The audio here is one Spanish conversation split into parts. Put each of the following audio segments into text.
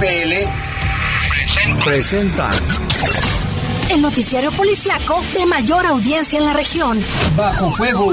PL presenta el noticiario policiaco de mayor audiencia en la región. Bajo fuego.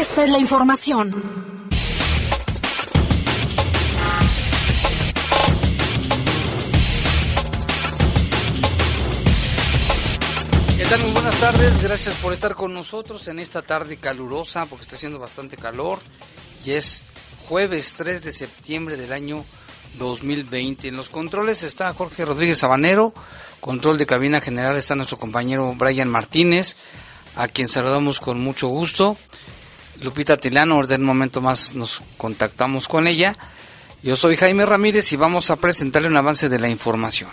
esta es la información. Muy buenas tardes, gracias por estar con nosotros en esta tarde calurosa, porque está haciendo bastante calor, y es jueves 3 de septiembre del año 2020. En los controles está Jorge Rodríguez Sabanero, control de cabina general está nuestro compañero Brian Martínez, a quien saludamos con mucho gusto. Lupita Tilano, de un momento más nos contactamos con ella. Yo soy Jaime Ramírez y vamos a presentarle un avance de la información.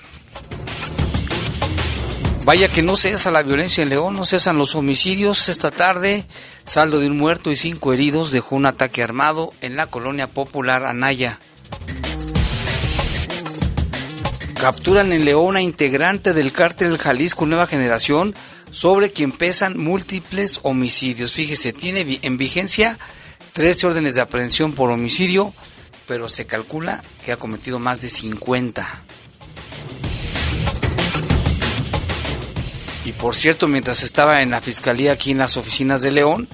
Vaya que no cesa la violencia en León, no cesan los homicidios. Esta tarde, saldo de un muerto y cinco heridos dejó un ataque armado en la colonia popular Anaya. Capturan en León a integrante del cártel Jalisco Nueva Generación sobre quien pesan múltiples homicidios. Fíjese, tiene en vigencia 13 órdenes de aprehensión por homicidio, pero se calcula que ha cometido más de 50. Y por cierto, mientras estaba en la fiscalía aquí en las oficinas de León,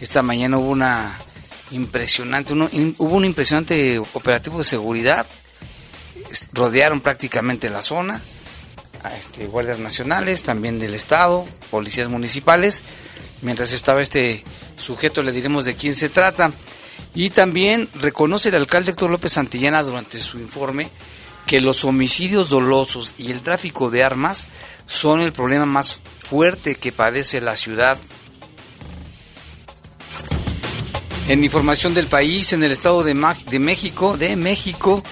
esta mañana hubo una impresionante, hubo un impresionante operativo de seguridad. Rodearon prácticamente la zona, este, guardias nacionales, también del estado, policías municipales. Mientras estaba este sujeto, le diremos de quién se trata. Y también reconoce el alcalde Héctor López Santillana durante su informe que los homicidios dolosos y el tráfico de armas son el problema más fuerte que padece la ciudad. En información del país, en el estado de, de México, de México,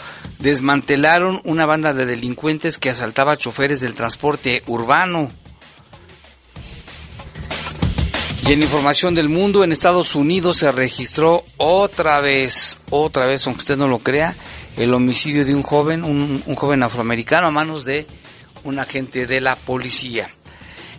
desmantelaron una banda de delincuentes que asaltaba choferes del transporte urbano. Y en información del mundo, en Estados Unidos se registró otra vez, otra vez, aunque usted no lo crea, el homicidio de un joven, un, un joven afroamericano a manos de un agente de la policía.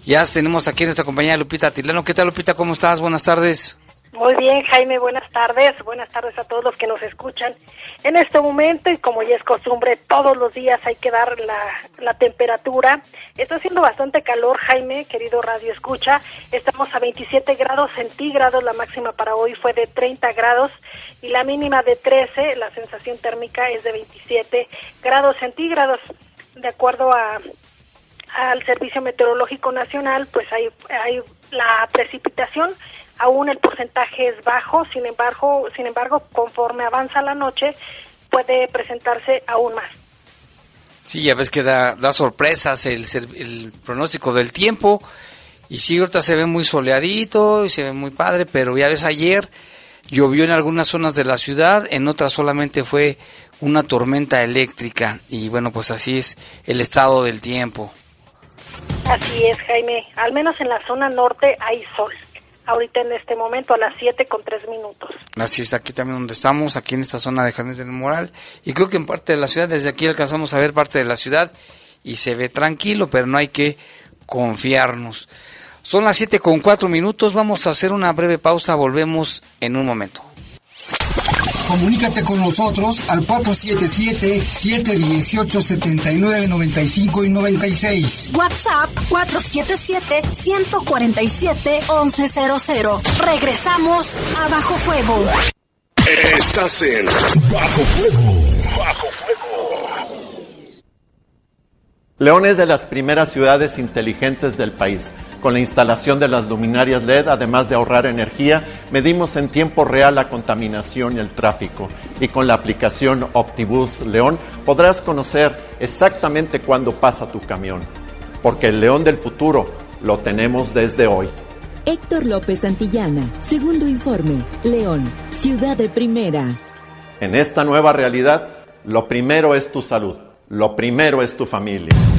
Ya tenemos aquí nuestra compañera Lupita Tilano. ¿Qué tal, Lupita? ¿Cómo estás? Buenas tardes. Muy bien, Jaime, buenas tardes. Buenas tardes a todos los que nos escuchan. En este momento, y como ya es costumbre, todos los días hay que dar la, la temperatura. Está haciendo bastante calor, Jaime, querido Radio Escucha. Estamos a 27 grados centígrados, la máxima para hoy fue de 30 grados y la mínima de 13, la sensación térmica es de 27 grados centígrados de acuerdo a al Servicio Meteorológico Nacional, pues hay, hay la precipitación, aún el porcentaje es bajo, sin embargo, sin embargo, conforme avanza la noche, puede presentarse aún más. Sí, ya ves que da, da sorpresas el, el pronóstico del tiempo, y sí, ahorita se ve muy soleadito y se ve muy padre, pero ya ves ayer llovió en algunas zonas de la ciudad, en otras solamente fue una tormenta eléctrica y bueno, pues así es el estado del tiempo. Así es, Jaime. Al menos en la zona norte hay sol. Ahorita en este momento a las 7 con 3 minutos. Así es, aquí también donde estamos, aquí en esta zona de Jardines del Moral. Y creo que en parte de la ciudad, desde aquí alcanzamos a ver parte de la ciudad y se ve tranquilo, pero no hay que confiarnos. Son las 7 con 4 minutos, vamos a hacer una breve pausa, volvemos en un momento. Comunícate con nosotros al 477-718-7995 y 96. WhatsApp 477-147-1100. Regresamos a Bajo Fuego. Estás en Bajo Fuego. Bajo Fuego. León es de las primeras ciudades inteligentes del país con la instalación de las luminarias LED, además de ahorrar energía, medimos en tiempo real la contaminación y el tráfico. Y con la aplicación Optibus León podrás conocer exactamente cuándo pasa tu camión. Porque el León del futuro lo tenemos desde hoy. Héctor López Santillana, segundo informe, León, ciudad de primera. En esta nueva realidad, Lo primero es tu salud. Lo primero es tu familia.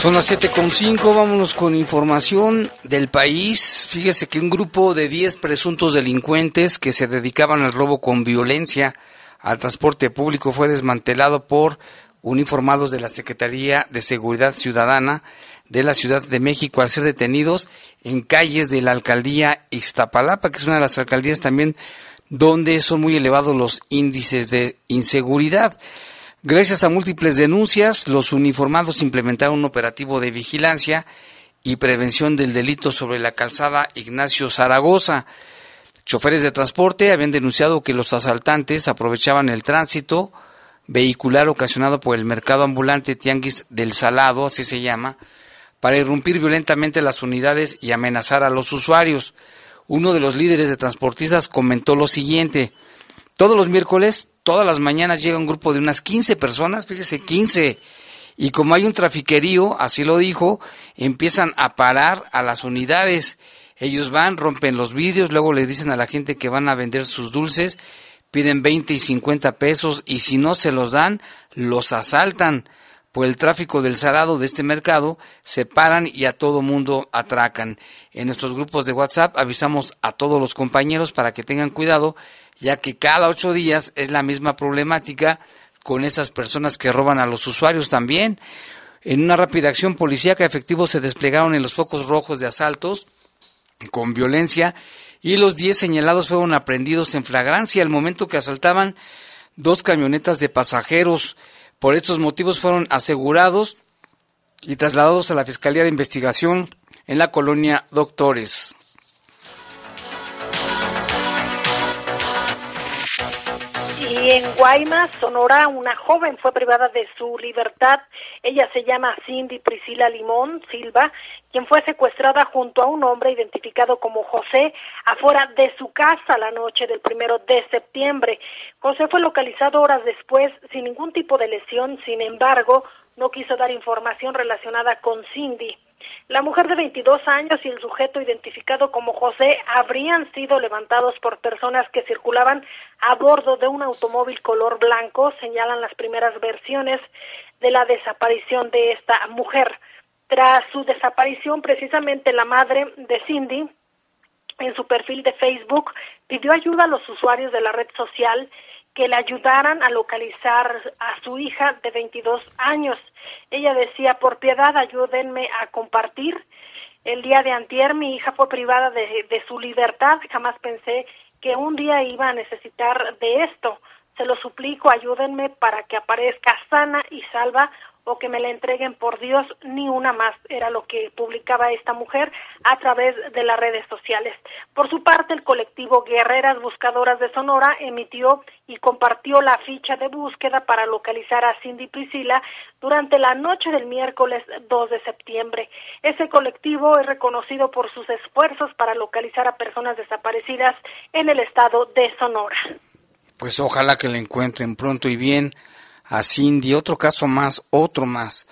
Son las 7.5, vámonos con información del país. Fíjese que un grupo de 10 presuntos delincuentes que se dedicaban al robo con violencia al transporte público fue desmantelado por uniformados de la Secretaría de Seguridad Ciudadana de la Ciudad de México al ser detenidos en calles de la alcaldía Iztapalapa, que es una de las alcaldías también donde son muy elevados los índices de inseguridad. Gracias a múltiples denuncias, los uniformados implementaron un operativo de vigilancia y prevención del delito sobre la calzada Ignacio Zaragoza. Choferes de transporte habían denunciado que los asaltantes aprovechaban el tránsito vehicular ocasionado por el mercado ambulante Tianguis del Salado, así se llama, para irrumpir violentamente las unidades y amenazar a los usuarios. Uno de los líderes de transportistas comentó lo siguiente, todos los miércoles todas las mañanas llega un grupo de unas 15 personas, fíjese, 15. Y como hay un trafiquerío, así lo dijo, empiezan a parar a las unidades. Ellos van, rompen los vidrios, luego le dicen a la gente que van a vender sus dulces, piden 20 y 50 pesos y si no se los dan, los asaltan. Por el tráfico del salado de este mercado, se paran y a todo mundo atracan. En nuestros grupos de WhatsApp avisamos a todos los compañeros para que tengan cuidado ya que cada ocho días es la misma problemática con esas personas que roban a los usuarios también. En una rápida acción policíaca, efectivos se desplegaron en los focos rojos de asaltos con violencia y los diez señalados fueron aprendidos en flagrancia al momento que asaltaban dos camionetas de pasajeros. Por estos motivos fueron asegurados y trasladados a la Fiscalía de Investigación en la colonia Doctores. Y en Guaymas, Sonora, una joven fue privada de su libertad. Ella se llama Cindy Priscila Limón Silva, quien fue secuestrada junto a un hombre identificado como José afuera de su casa la noche del primero de septiembre. José fue localizado horas después sin ningún tipo de lesión, sin embargo, no quiso dar información relacionada con Cindy. La mujer de 22 años y el sujeto identificado como José habrían sido levantados por personas que circulaban a bordo de un automóvil color blanco, señalan las primeras versiones de la desaparición de esta mujer. Tras su desaparición, precisamente la madre de Cindy, en su perfil de Facebook, pidió ayuda a los usuarios de la red social que le ayudaran a localizar a su hija de 22 años. Ella decía, por piedad, ayúdenme a compartir. El día de antier mi hija fue privada de, de su libertad. Jamás pensé que un día iba a necesitar de esto. Se lo suplico, ayúdenme para que aparezca sana y salva que me la entreguen por Dios, ni una más, era lo que publicaba esta mujer a través de las redes sociales. Por su parte, el colectivo Guerreras Buscadoras de Sonora emitió y compartió la ficha de búsqueda para localizar a Cindy Priscila durante la noche del miércoles 2 de septiembre. Ese colectivo es reconocido por sus esfuerzos para localizar a personas desaparecidas en el estado de Sonora. Pues ojalá que la encuentren pronto y bien a Cindy, otro caso más, otro más.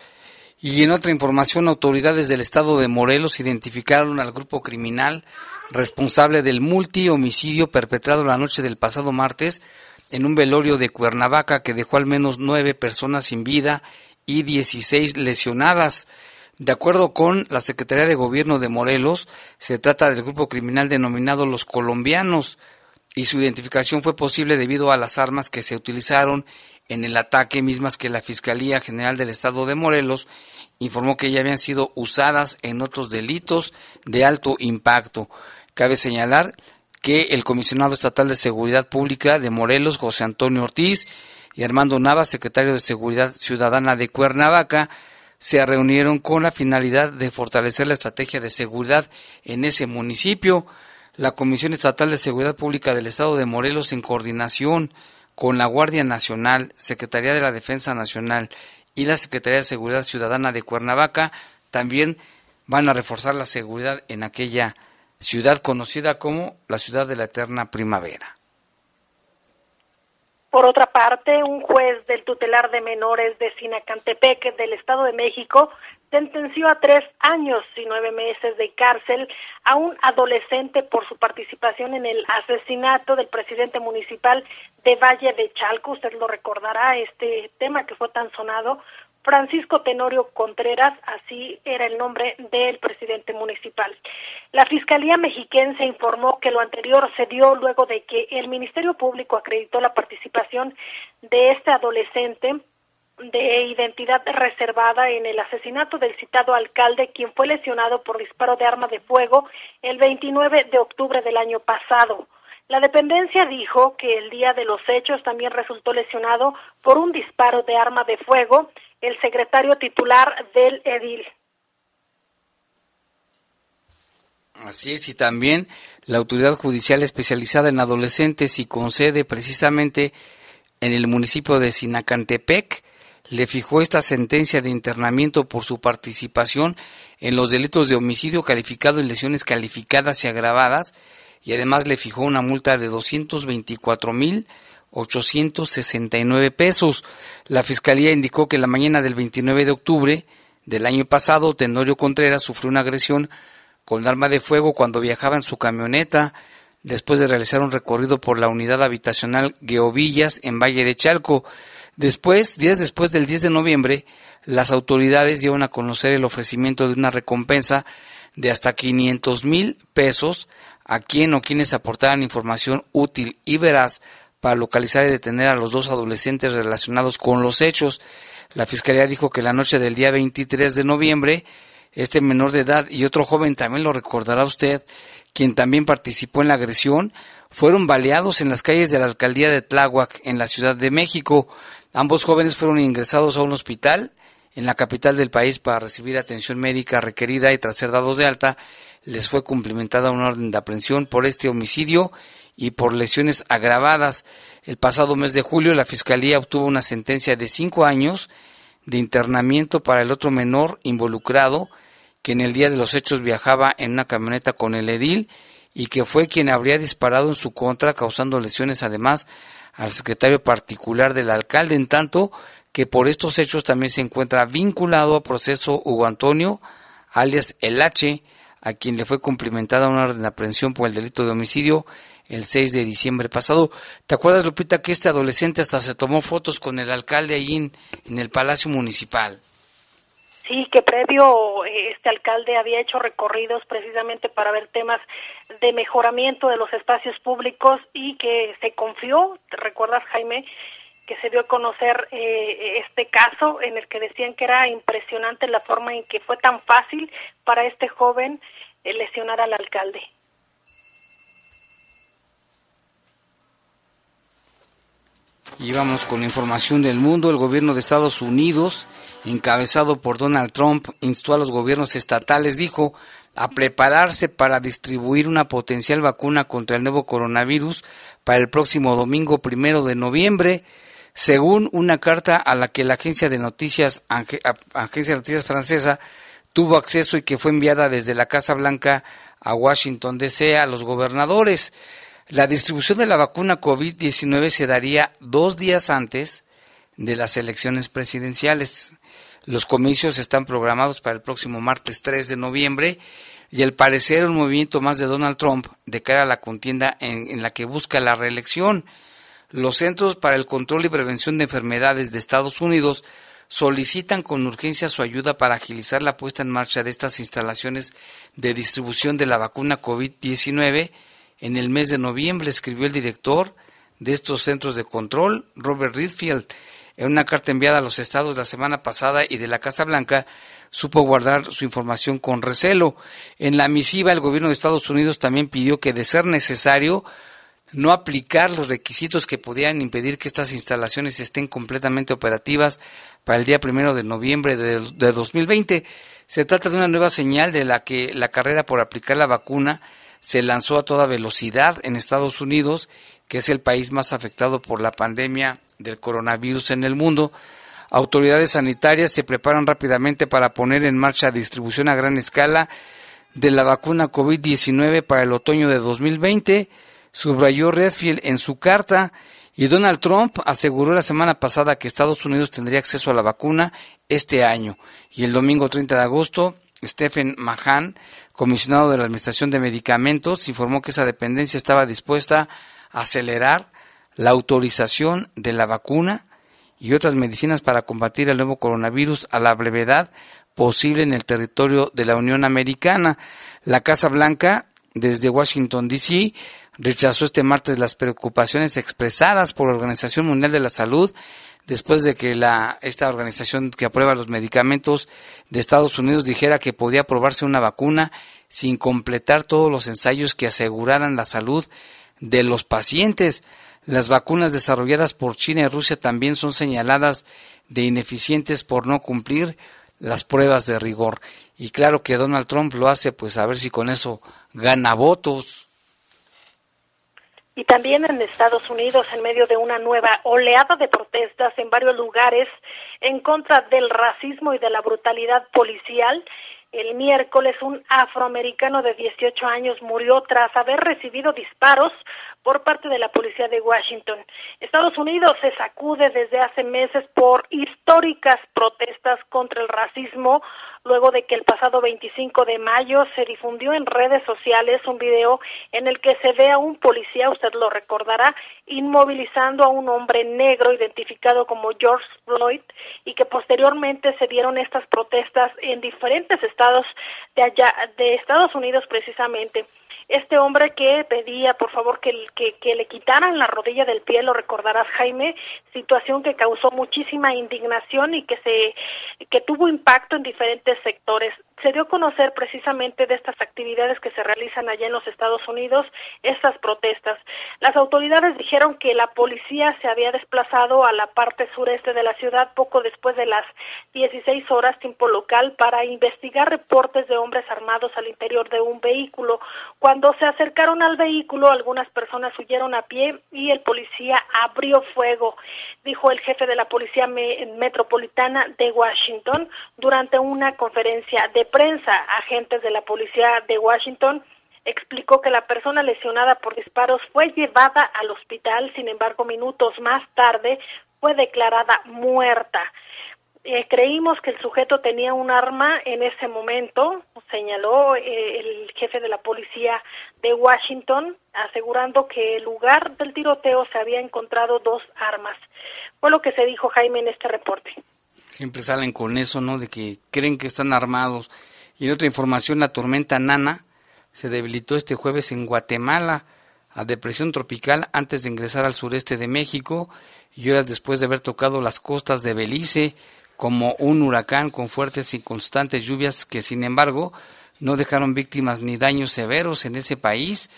Y en otra información, autoridades del estado de Morelos identificaron al grupo criminal responsable del multihomicidio perpetrado la noche del pasado martes en un velorio de Cuernavaca que dejó al menos nueve personas sin vida y 16 lesionadas. De acuerdo con la Secretaría de Gobierno de Morelos, se trata del grupo criminal denominado Los Colombianos y su identificación fue posible debido a las armas que se utilizaron en el ataque, mismas que la Fiscalía General del Estado de Morelos informó que ya habían sido usadas en otros delitos de alto impacto. Cabe señalar que el comisionado estatal de Seguridad Pública de Morelos, José Antonio Ortiz, y Armando Navas, secretario de Seguridad Ciudadana de Cuernavaca, se reunieron con la finalidad de fortalecer la estrategia de seguridad en ese municipio. La Comisión Estatal de Seguridad Pública del Estado de Morelos, en coordinación con la Guardia Nacional, Secretaría de la Defensa Nacional y la Secretaría de Seguridad Ciudadana de Cuernavaca, también van a reforzar la seguridad en aquella ciudad conocida como la ciudad de la eterna primavera. Por otra parte, un juez del tutelar de menores de Sinacantepec del Estado de México sentenció a tres años y nueve meses de cárcel a un adolescente por su participación en el asesinato del presidente municipal de Valle de Chalco. Usted lo recordará, este tema que fue tan sonado Francisco Tenorio Contreras, así era el nombre del presidente municipal. La Fiscalía Mexiquense informó que lo anterior se dio luego de que el Ministerio Público acreditó la participación de este adolescente de identidad reservada en el asesinato del citado alcalde, quien fue lesionado por disparo de arma de fuego el 29 de octubre del año pasado. La dependencia dijo que el día de los hechos también resultó lesionado por un disparo de arma de fuego el secretario titular del edil. Así es, y también la autoridad judicial especializada en adolescentes y con sede precisamente en el municipio de Sinacantepec le fijó esta sentencia de internamiento por su participación en los delitos de homicidio calificado en lesiones calificadas y agravadas y además le fijó una multa de 224 mil 869 pesos. La fiscalía indicó que la mañana del 29 de octubre del año pasado, Tenorio Contreras sufrió una agresión con arma de fuego cuando viajaba en su camioneta después de realizar un recorrido por la unidad habitacional Gueovillas en Valle de Chalco. Después, días después del 10 de noviembre, las autoridades dieron a conocer el ofrecimiento de una recompensa de hasta 500 mil pesos a quien o quienes aportaran información útil y veraz para localizar y detener a los dos adolescentes relacionados con los hechos. La Fiscalía dijo que la noche del día 23 de noviembre, este menor de edad y otro joven, también lo recordará usted, quien también participó en la agresión, fueron baleados en las calles de la alcaldía de Tláhuac, en la Ciudad de México. Ambos jóvenes fueron ingresados a un hospital en la capital del país para recibir atención médica requerida y tras ser dados de alta, les fue cumplimentada una orden de aprehensión por este homicidio y por lesiones agravadas. El pasado mes de julio la Fiscalía obtuvo una sentencia de cinco años de internamiento para el otro menor involucrado, que en el día de los hechos viajaba en una camioneta con el edil y que fue quien habría disparado en su contra, causando lesiones además al secretario particular del alcalde, en tanto que por estos hechos también se encuentra vinculado a proceso Hugo Antonio, alias El H, a quien le fue cumplimentada una orden de aprehensión por el delito de homicidio el 6 de diciembre pasado. ¿Te acuerdas, Lupita, que este adolescente hasta se tomó fotos con el alcalde ahí en, el Palacio Municipal? Sí, que previo alcalde había hecho recorridos precisamente para ver temas de mejoramiento de los espacios públicos y que se confió, ¿te recuerdas Jaime? que se dio a conocer eh, este caso en el que decían que era impresionante la forma en que fue tan fácil para este joven eh, lesionar al alcalde. Y vamos con información del mundo. El gobierno de Estados Unidos, encabezado por Donald Trump, instó a los gobiernos estatales, dijo, a prepararse para distribuir una potencial vacuna contra el nuevo coronavirus para el próximo domingo primero de noviembre, según una carta a la que la agencia de noticias, agencia de noticias francesa tuvo acceso y que fue enviada desde la Casa Blanca a Washington DC a los gobernadores. La distribución de la vacuna COVID-19 se daría dos días antes de las elecciones presidenciales. Los comicios están programados para el próximo martes 3 de noviembre y al parecer un movimiento más de Donald Trump de cara a la contienda en, en la que busca la reelección. Los Centros para el Control y Prevención de Enfermedades de Estados Unidos solicitan con urgencia su ayuda para agilizar la puesta en marcha de estas instalaciones de distribución de la vacuna COVID-19 en el mes de noviembre, escribió el director de estos centros de control, Robert Redfield, en una carta enviada a los estados la semana pasada y de la Casa Blanca, supo guardar su información con recelo. En la misiva, el gobierno de Estados Unidos también pidió que, de ser necesario, no aplicar los requisitos que pudieran impedir que estas instalaciones estén completamente operativas para el día primero de noviembre de, de 2020. Se trata de una nueva señal de la que la carrera por aplicar la vacuna se lanzó a toda velocidad en Estados Unidos, que es el país más afectado por la pandemia del coronavirus en el mundo. Autoridades sanitarias se preparan rápidamente para poner en marcha distribución a gran escala de la vacuna COVID-19 para el otoño de 2020, subrayó Redfield en su carta, y Donald Trump aseguró la semana pasada que Estados Unidos tendría acceso a la vacuna este año. Y el domingo 30 de agosto, Stephen Mahan, comisionado de la Administración de Medicamentos, informó que esa dependencia estaba dispuesta a acelerar la autorización de la vacuna y otras medicinas para combatir el nuevo coronavirus a la brevedad posible en el territorio de la Unión Americana. La Casa Blanca, desde Washington, D.C., rechazó este martes las preocupaciones expresadas por la Organización Mundial de la Salud después de que la, esta organización que aprueba los medicamentos de Estados Unidos dijera que podía aprobarse una vacuna sin completar todos los ensayos que aseguraran la salud de los pacientes. Las vacunas desarrolladas por China y Rusia también son señaladas de ineficientes por no cumplir las pruebas de rigor. Y claro que Donald Trump lo hace pues a ver si con eso gana votos. Y también en Estados Unidos, en medio de una nueva oleada de protestas en varios lugares en contra del racismo y de la brutalidad policial, el miércoles un afroamericano de 18 años murió tras haber recibido disparos por parte de la policía de Washington. Estados Unidos se sacude desde hace meses por históricas protestas contra el racismo, luego de que el pasado 25 de mayo se difundió en redes sociales un video en el que se ve a un policía, usted lo recordará, inmovilizando a un hombre negro identificado como George Floyd y que posteriormente se dieron estas protestas en diferentes estados de allá de Estados Unidos precisamente este hombre que pedía por favor que, que, le quitaran la rodilla del pie, lo recordarás Jaime, situación que causó muchísima indignación y que se que tuvo impacto en diferentes sectores se dio a conocer precisamente de estas actividades que se realizan allá en los Estados Unidos, estas protestas. Las autoridades dijeron que la policía se había desplazado a la parte sureste de la ciudad poco después de las 16 horas tiempo local para investigar reportes de hombres armados al interior de un vehículo. Cuando se acercaron al vehículo, algunas personas huyeron a pie y el policía abrió fuego, dijo el jefe de la Policía Metropolitana de Washington durante una conferencia de prensa, agentes de la policía de Washington explicó que la persona lesionada por disparos fue llevada al hospital, sin embargo, minutos más tarde fue declarada muerta. Eh, creímos que el sujeto tenía un arma en ese momento, señaló eh, el jefe de la policía de Washington, asegurando que el lugar del tiroteo se había encontrado dos armas. Fue lo que se dijo Jaime en este reporte. Siempre salen con eso, ¿no? De que creen que están armados. Y en otra información, la tormenta Nana se debilitó este jueves en Guatemala a depresión tropical antes de ingresar al sureste de México y horas después de haber tocado las costas de Belice como un huracán con fuertes y constantes lluvias que sin embargo no dejaron víctimas ni daños severos en ese país.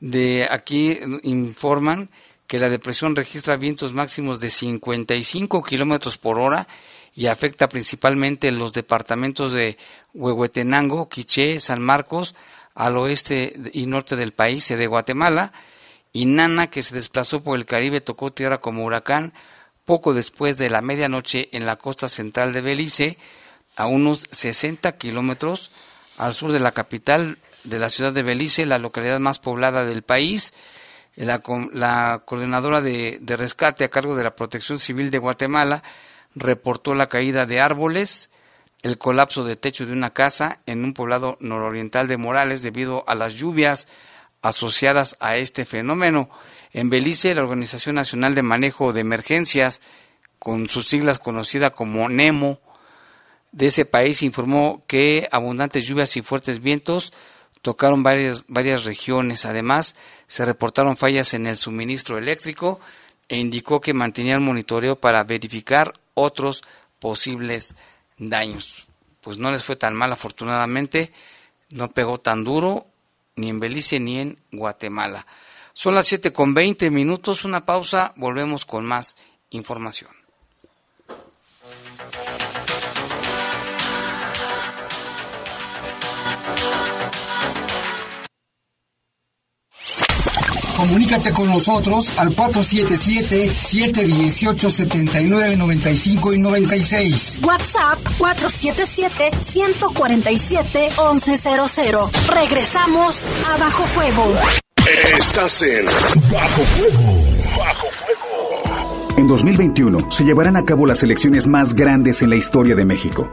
De aquí informan que la depresión registra vientos máximos de 55 kilómetros por hora y afecta principalmente los departamentos de Huehuetenango, Quiché, San Marcos, al oeste y norte del país, de Guatemala, y Nana, que se desplazó por el Caribe, tocó tierra como huracán poco después de la medianoche en la costa central de Belice, a unos 60 kilómetros al sur de la capital de la ciudad de Belice, la localidad más poblada del país. La, la coordinadora de, de rescate a cargo de la Protección Civil de Guatemala reportó la caída de árboles, el colapso de techo de una casa en un poblado nororiental de Morales debido a las lluvias asociadas a este fenómeno. En Belice, la Organización Nacional de Manejo de Emergencias, con sus siglas conocida como NEMO, de ese país informó que abundantes lluvias y fuertes vientos tocaron varias, varias regiones. Además, se reportaron fallas en el suministro eléctrico e indicó que mantenía el monitoreo para verificar otros posibles daños. pues no les fue tan mal afortunadamente, no pegó tan duro ni en Belice ni en Guatemala. Son las 7 con 20 minutos, una pausa, volvemos con más información. Comunícate con nosotros al 477-718-7995 y 96. WhatsApp 477-147-1100. Regresamos a Bajo Fuego. Estás en Bajo Fuego. Bajo Fuego. En 2021 se llevarán a cabo las elecciones más grandes en la historia de México.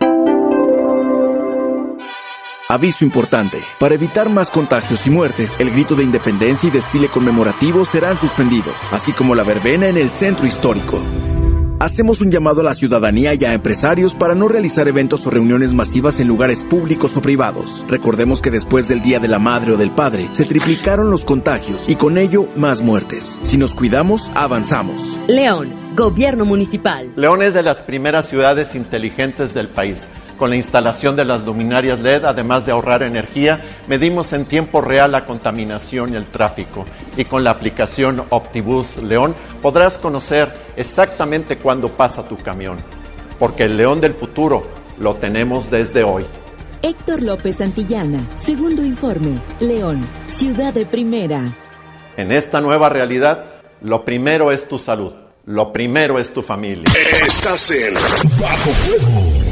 Aviso importante. Para evitar más contagios y muertes, el grito de independencia y desfile conmemorativo serán suspendidos, así como la verbena en el centro histórico. Hacemos un llamado a la ciudadanía y a empresarios para no realizar eventos o reuniones masivas en lugares públicos o privados. Recordemos que después del Día de la Madre o del Padre, se triplicaron los contagios y con ello más muertes. Si nos cuidamos, avanzamos. León, Gobierno Municipal. León es de las primeras ciudades inteligentes del país con la instalación de las luminarias LED, además de ahorrar energía, medimos en tiempo real la contaminación y el tráfico. Y con la aplicación Optibus León podrás conocer exactamente cuándo pasa tu camión. Porque el León del futuro lo tenemos desde hoy. Héctor López Santillana, segundo informe, León, ciudad de primera. En esta nueva realidad, lo primero es tu salud, lo primero es tu familia. Estás en Bajo Fuego.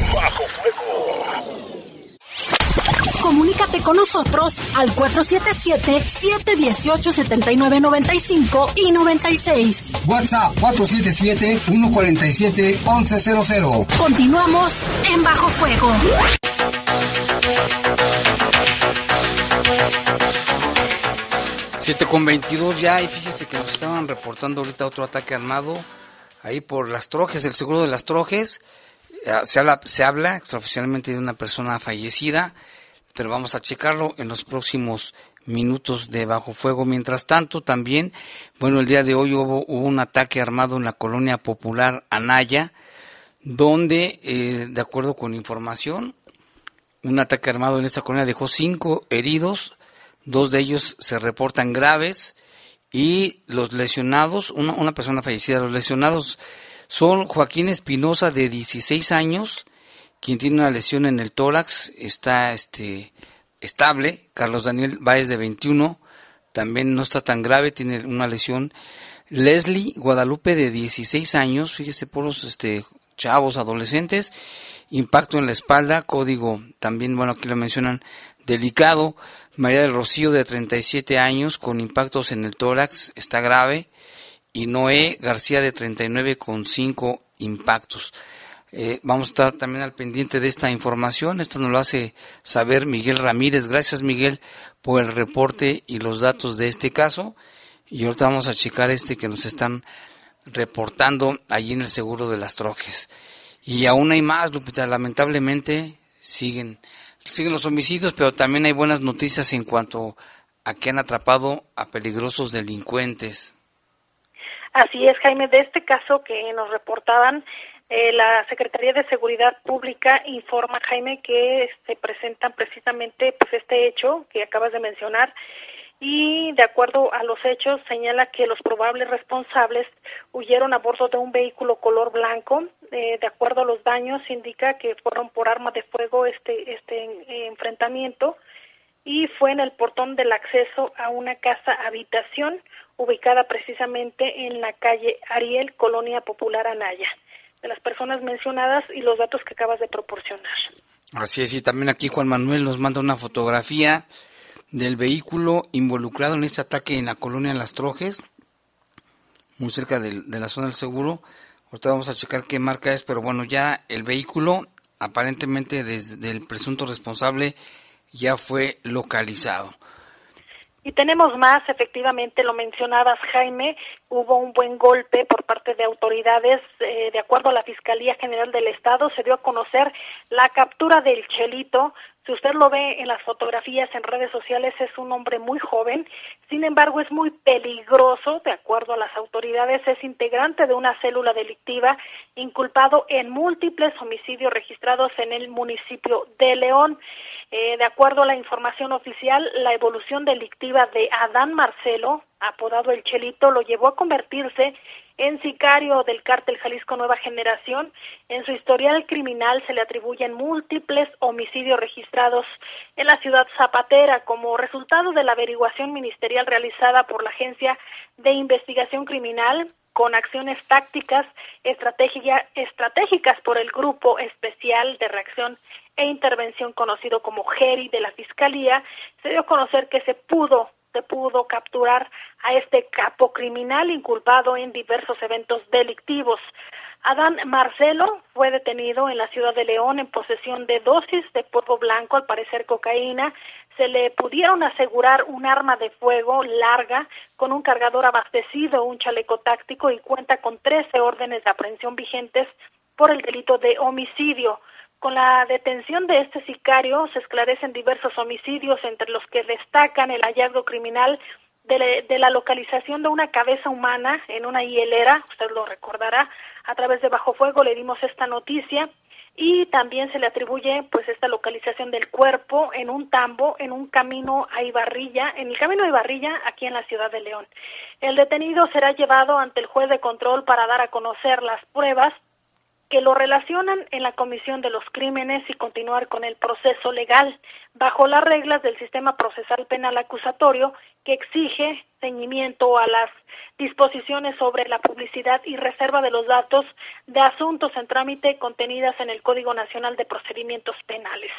Comunícate con nosotros al 477-718-7995 y 96. WhatsApp 477-147-1100. Continuamos en Bajo Fuego. Siete con 22 ya y fíjense que nos estaban reportando ahorita otro ataque armado ahí por las trojes, el seguro de las trojes. Eh, se habla, se habla extraoficialmente de una persona fallecida pero vamos a checarlo en los próximos minutos de bajo fuego. Mientras tanto, también, bueno, el día de hoy hubo, un ataque armado en la colonia popular Anaya, donde, eh, de acuerdo con información, un ataque armado en esta colonia dejó cinco heridos, dos de ellos se reportan graves y los lesionados, una, una persona fallecida, los lesionados son Joaquín Espinosa de 16 años, quien tiene una lesión en el tórax está este, estable. Carlos Daniel Báez de 21 también no está tan grave, tiene una lesión. Leslie Guadalupe de 16 años, fíjese por los este, chavos adolescentes, impacto en la espalda, código también, bueno, aquí lo mencionan, delicado. María del Rocío de 37 años con impactos en el tórax, está grave. Y Noé García de 39 con 5 impactos. Eh, vamos a estar también al pendiente de esta información. Esto nos lo hace saber Miguel Ramírez. Gracias, Miguel, por el reporte y los datos de este caso. Y ahorita vamos a checar este que nos están reportando allí en el seguro de las trojes. Y aún hay más, Lupita. Lamentablemente siguen, siguen los homicidios, pero también hay buenas noticias en cuanto a que han atrapado a peligrosos delincuentes. Así es, Jaime. De este caso que nos reportaban, eh, la Secretaría de Seguridad Pública informa, Jaime, que se presentan precisamente pues este hecho que acabas de mencionar y de acuerdo a los hechos señala que los probables responsables huyeron a bordo de un vehículo color blanco. Eh, de acuerdo a los daños indica que fueron por arma de fuego este este enfrentamiento y fue en el portón del acceso a una casa habitación ubicada precisamente en la calle Ariel, Colonia Popular Anaya de las personas mencionadas y los datos que acabas de proporcionar. Así es, y también aquí Juan Manuel nos manda una fotografía del vehículo involucrado en este ataque en la colonia Las Trojes, muy cerca de, la zona del seguro. Ahorita vamos a checar qué marca es, pero bueno, ya el vehículo, aparentemente desde el presunto responsable, ya fue localizado. Y tenemos más, efectivamente, lo mencionabas, Jaime, hubo un buen golpe por parte de autoridades. Eh, de acuerdo a la Fiscalía General del Estado, se dio a conocer la captura del Chelito. Si usted lo ve en las fotografías en redes sociales, es un hombre muy joven. Sin embargo, es muy peligroso, de acuerdo a las autoridades, es integrante de una célula delictiva inculpado en múltiples homicidios registrados en el municipio de León. Eh, de acuerdo a la información oficial, la evolución delictiva de Adán Marcelo, apodado El Chelito, lo llevó a convertirse en sicario del cártel Jalisco Nueva Generación. En su historial criminal se le atribuyen múltiples homicidios registrados en la ciudad zapatera como resultado de la averiguación ministerial realizada por la Agencia de Investigación Criminal con acciones tácticas estratégicas por el Grupo Especial de Reacción e Intervención conocido como GERI de la Fiscalía, se dio a conocer que se pudo se pudo capturar a este capo criminal inculpado en diversos eventos delictivos. Adán Marcelo fue detenido en la ciudad de León en posesión de dosis de polvo blanco, al parecer cocaína. Se le pudieron asegurar un arma de fuego larga con un cargador abastecido, un chaleco táctico y cuenta con 13 órdenes de aprehensión vigentes por el delito de homicidio. Con la detención de este sicario se esclarecen diversos homicidios, entre los que destacan el hallazgo criminal de, la localización de una cabeza humana en una hielera, usted lo recordará, a través de Bajo Fuego le dimos esta noticia y también se le atribuye pues esta localización del cuerpo en un tambo, en un camino a Ibarrilla, en el camino a Ibarrilla aquí en la ciudad de León. El detenido será llevado ante el juez de control para dar a conocer las pruebas que lo relacionan en la comisión de los crímenes y continuar con el proceso legal bajo las reglas del sistema procesal penal acusatorio que exige ceñimiento a las disposiciones sobre la publicidad y reserva de los datos de asuntos en trámite contenidas en el Código Nacional de Procedimientos Penales.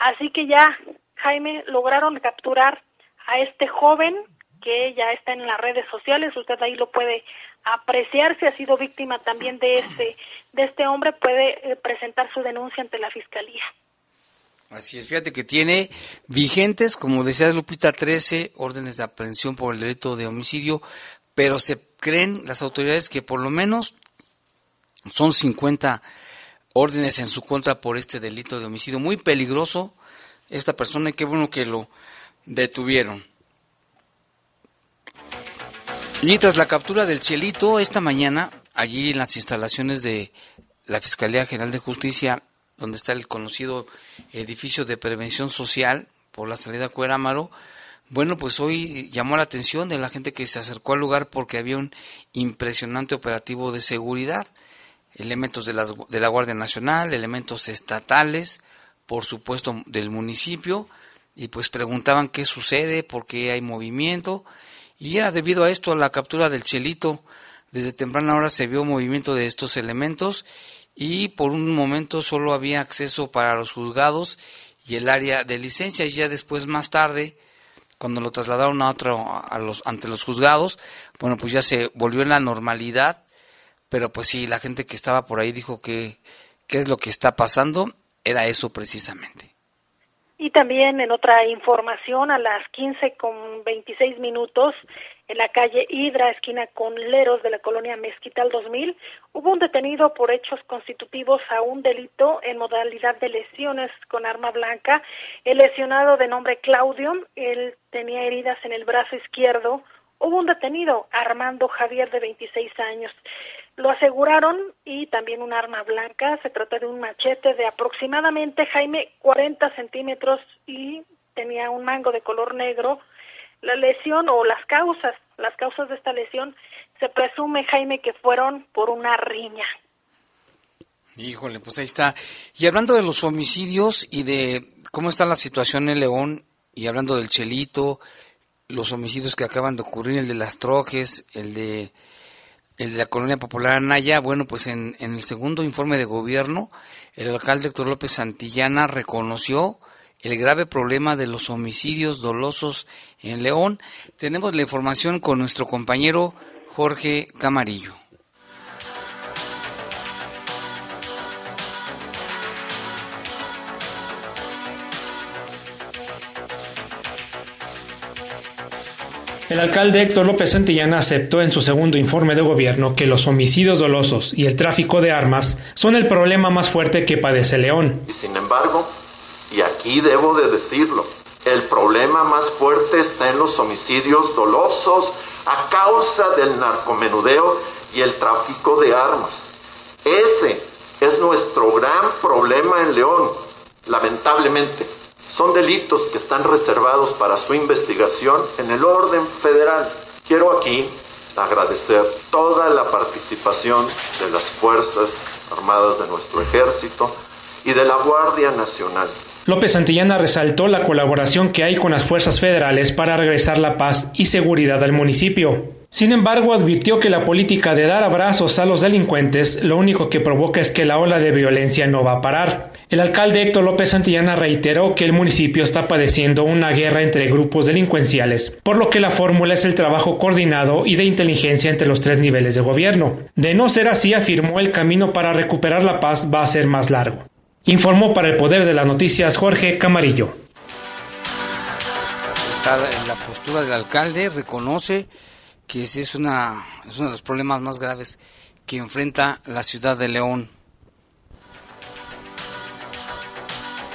Así que ya, Jaime, lograron capturar a este joven que ya está en las redes sociales, usted ahí lo puede apreciar si ha sido víctima también de este de este hombre puede eh, presentar su denuncia ante la fiscalía. Así es, fíjate que tiene vigentes, como decía Lupita, 13 órdenes de aprehensión por el delito de homicidio, pero se creen las autoridades que por lo menos son 50 órdenes en su contra por este delito de homicidio. Muy peligroso esta persona y qué bueno que lo detuvieron. Y tras la captura del Chelito esta mañana, allí en las instalaciones de la Fiscalía General de Justicia, donde está el conocido edificio de prevención social por la salida Cuerámaro, bueno, pues hoy llamó la atención de la gente que se acercó al lugar porque había un impresionante operativo de seguridad, elementos de, de la Guardia Nacional, elementos estatales, por supuesto del municipio, y pues preguntaban qué sucede, por qué hay movimiento, y ya debido a esto, a la captura del Chelito, desde temprana hora se vio movimiento de estos elementos y por un momento solo había acceso para los juzgados y el área de licencia y ya después más tarde cuando lo trasladaron a otro a los ante los juzgados bueno pues ya se volvió en la normalidad pero pues sí la gente que estaba por ahí dijo que qué es lo que está pasando era eso precisamente. Y también en otra información, a las 15 con 26 minutos, en la calle Hidra, esquina con Leros de la colonia Mezquital 2000, hubo un detenido por hechos constitutivos a un delito en modalidad de lesiones con arma blanca. El lesionado de nombre Claudio, él tenía heridas en el brazo izquierdo. Hubo un detenido, Armando Javier, de 26 años. Lo aseguraron y también un arma blanca. Se trata de un machete de aproximadamente, Jaime, 40 centímetros y tenía un mango de color negro. La lesión o las causas, las causas de esta lesión, se presume, Jaime, que fueron por una riña. Híjole, pues ahí está. Y hablando de los homicidios y de cómo está la situación en León, y hablando del Chelito, los homicidios que acaban de ocurrir, el de las Trojes, el de el de la Colonia Popular Anaya, bueno, pues en, en el segundo informe de gobierno, el alcalde Héctor López Santillana reconoció el grave problema de los homicidios dolosos en León. Tenemos la información con nuestro compañero Jorge Camarillo. El alcalde Héctor López Santillana aceptó en su segundo informe de gobierno que los homicidios dolosos y el tráfico de armas son el problema más fuerte que padece León. Y sin embargo, y aquí debo de decirlo, el problema más fuerte está en los homicidios dolosos a causa del narcomenudeo y el tráfico de armas. Ese es nuestro gran problema en León, lamentablemente. Son delitos que están reservados para su investigación en el orden federal. Quiero aquí agradecer toda la participación de las Fuerzas Armadas de nuestro ejército y de la Guardia Nacional. López Santillana resaltó la colaboración que hay con las fuerzas federales para regresar la paz y seguridad al municipio. Sin embargo, advirtió que la política de dar abrazos a los delincuentes lo único que provoca es que la ola de violencia no va a parar. El alcalde Héctor López Santillana reiteró que el municipio está padeciendo una guerra entre grupos delincuenciales, por lo que la fórmula es el trabajo coordinado y de inteligencia entre los tres niveles de gobierno. De no ser así, afirmó, el camino para recuperar la paz va a ser más largo. Informó para el Poder de las Noticias Jorge Camarillo. La postura del alcalde reconoce que ese es, una, es uno de los problemas más graves que enfrenta la ciudad de León.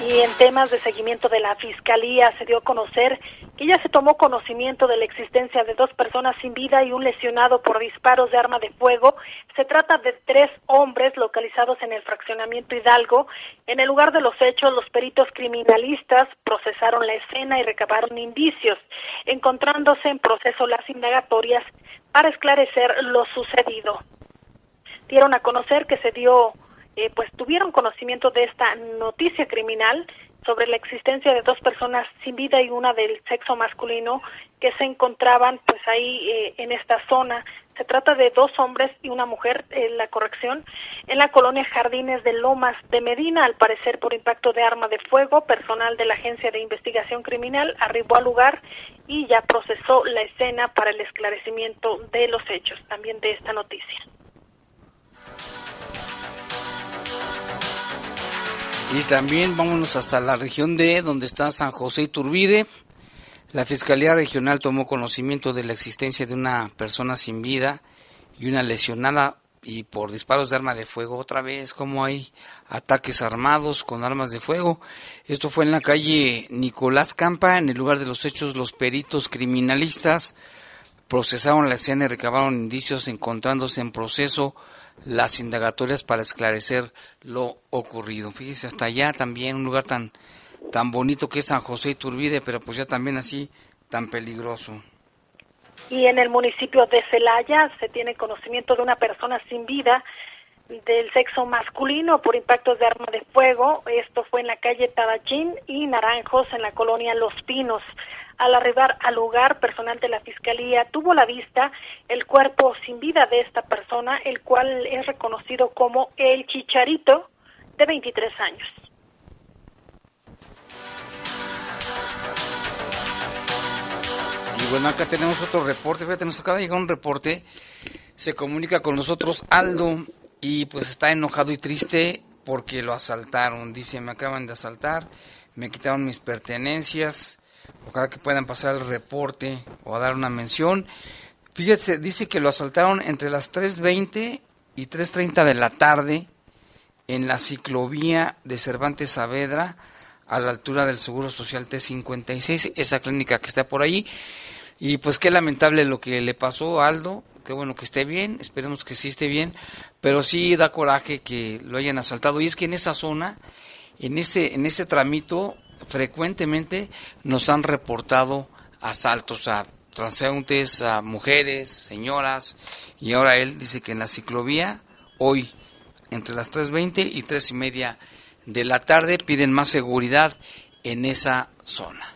Y en temas de seguimiento de la Fiscalía se dio a conocer que ya se tomó conocimiento de la existencia de dos personas sin vida y un lesionado por disparos de arma de fuego. Se trata de tres hombres localizados en el fraccionamiento Hidalgo. En el lugar de los hechos, los peritos criminalistas procesaron la escena y recabaron indicios, encontrándose en proceso las indagatorias para esclarecer lo sucedido. Dieron a conocer que se dio eh, pues tuvieron conocimiento de esta noticia criminal sobre la existencia de dos personas sin vida y una del sexo masculino que se encontraban pues ahí eh, en esta zona. Se trata de dos hombres y una mujer, en la corrección, en la colonia Jardines de Lomas de Medina, al parecer por impacto de arma de fuego. Personal de la Agencia de Investigación Criminal arribó al lugar y ya procesó la escena para el esclarecimiento de los hechos, también de esta noticia. Y también vámonos hasta la región D, donde está San José Iturbide. La Fiscalía Regional tomó conocimiento de la existencia de una persona sin vida y una lesionada y por disparos de arma de fuego. Otra vez, como hay ataques armados con armas de fuego. Esto fue en la calle Nicolás Campa. En el lugar de los hechos, los peritos criminalistas procesaron la escena y recabaron indicios encontrándose en proceso las indagatorias para esclarecer lo ocurrido. Fíjese, hasta allá también un lugar tan, tan bonito que es San José Iturbide, pero pues ya también así tan peligroso. Y en el municipio de Celaya se tiene conocimiento de una persona sin vida del sexo masculino por impactos de arma de fuego. Esto fue en la calle Tabachín y Naranjos en la colonia Los Pinos. Al arribar al lugar, personal de la Fiscalía tuvo la vista el cuerpo sin vida de esta persona, el cual es reconocido como el Chicharito, de 23 años. Y bueno, acá tenemos otro reporte, fíjate, nos acaba de llegar un reporte, se comunica con nosotros Aldo y pues está enojado y triste porque lo asaltaron, dice, me acaban de asaltar, me quitaron mis pertenencias, Ojalá que puedan pasar el reporte o a dar una mención. Fíjate, dice que lo asaltaron entre las 3.20 y 3.30 de la tarde en la ciclovía de Cervantes Saavedra a la altura del Seguro Social T56, esa clínica que está por ahí. Y pues qué lamentable lo que le pasó a Aldo, qué bueno que esté bien, esperemos que sí esté bien, pero sí da coraje que lo hayan asaltado. Y es que en esa zona, en ese, en ese tramito, frecuentemente nos han reportado asaltos a transeúntes, a mujeres, señoras, y ahora él dice que en la ciclovía, hoy, entre las 3.20 y 3 y media de la tarde, piden más seguridad en esa zona.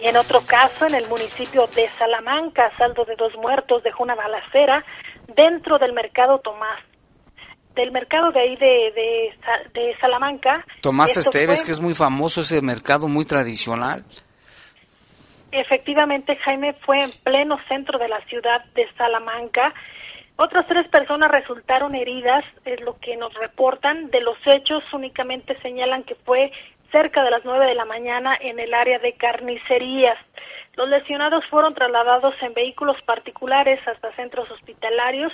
Y en otro caso, en el municipio de Salamanca, saldo de dos muertos dejó una balacera dentro del mercado Tomás del mercado de ahí de, de, Salamanca. Tomás Esteves, que es muy famoso ese mercado muy tradicional. Efectivamente, Jaime fue en pleno centro de la ciudad de Salamanca. Otras tres personas resultaron heridas, es lo que nos reportan. De los hechos únicamente señalan que fue cerca de las 9 de la mañana en el área de carnicerías. Los lesionados fueron trasladados en vehículos particulares hasta centros hospitalarios.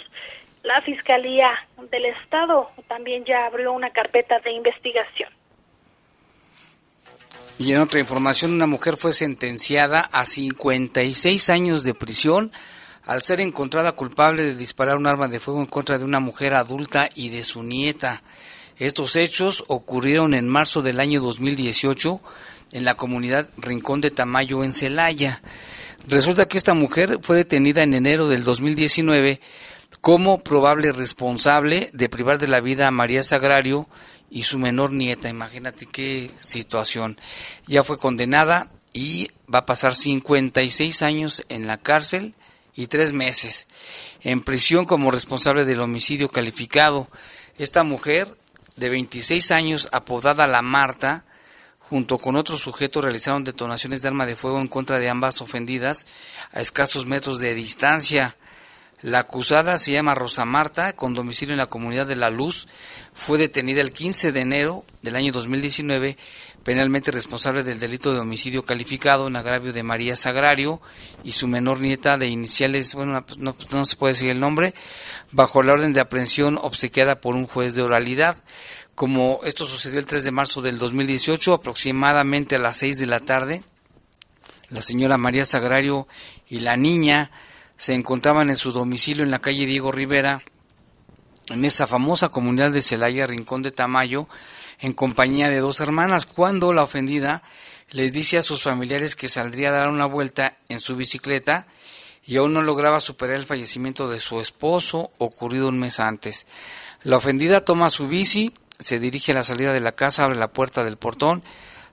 La Fiscalía del Estado también ya abrió una carpeta de investigación. Y en otra información, una mujer fue sentenciada a 56 años de prisión al ser encontrada culpable de disparar un arma de fuego en contra de una mujer adulta y de su nieta. Estos hechos ocurrieron en marzo del año 2018 en la comunidad Rincón de Tamayo en Celaya. Resulta que esta mujer fue detenida en enero del 2019 como probable responsable de privar de la vida a María Sagrario y su menor nieta. Imagínate qué situación. Ya fue condenada y va a pasar 56 años en la cárcel y tres meses en prisión como responsable del homicidio calificado. Esta mujer de 26 años, apodada La Marta, junto con otro sujeto realizaron detonaciones de arma de fuego en contra de ambas ofendidas a escasos metros de distancia. La acusada se llama Rosa Marta, con domicilio en la comunidad de La Luz. Fue detenida el 15 de enero del año 2019, penalmente responsable del delito de homicidio calificado en agravio de María Sagrario y su menor nieta de iniciales, bueno, pues no, pues no se puede decir el nombre, bajo la orden de aprehensión obsequiada por un juez de oralidad. Como esto sucedió el 3 de marzo del 2018, aproximadamente a las 6 de la tarde, la señora María Sagrario y la niña se encontraban en su domicilio en la calle Diego Rivera, en esa famosa comunidad de Celaya, Rincón de Tamayo, en compañía de dos hermanas, cuando la ofendida les dice a sus familiares que saldría a dar una vuelta en su bicicleta y aún no lograba superar el fallecimiento de su esposo ocurrido un mes antes. La ofendida toma su bici, se dirige a la salida de la casa, abre la puerta del portón,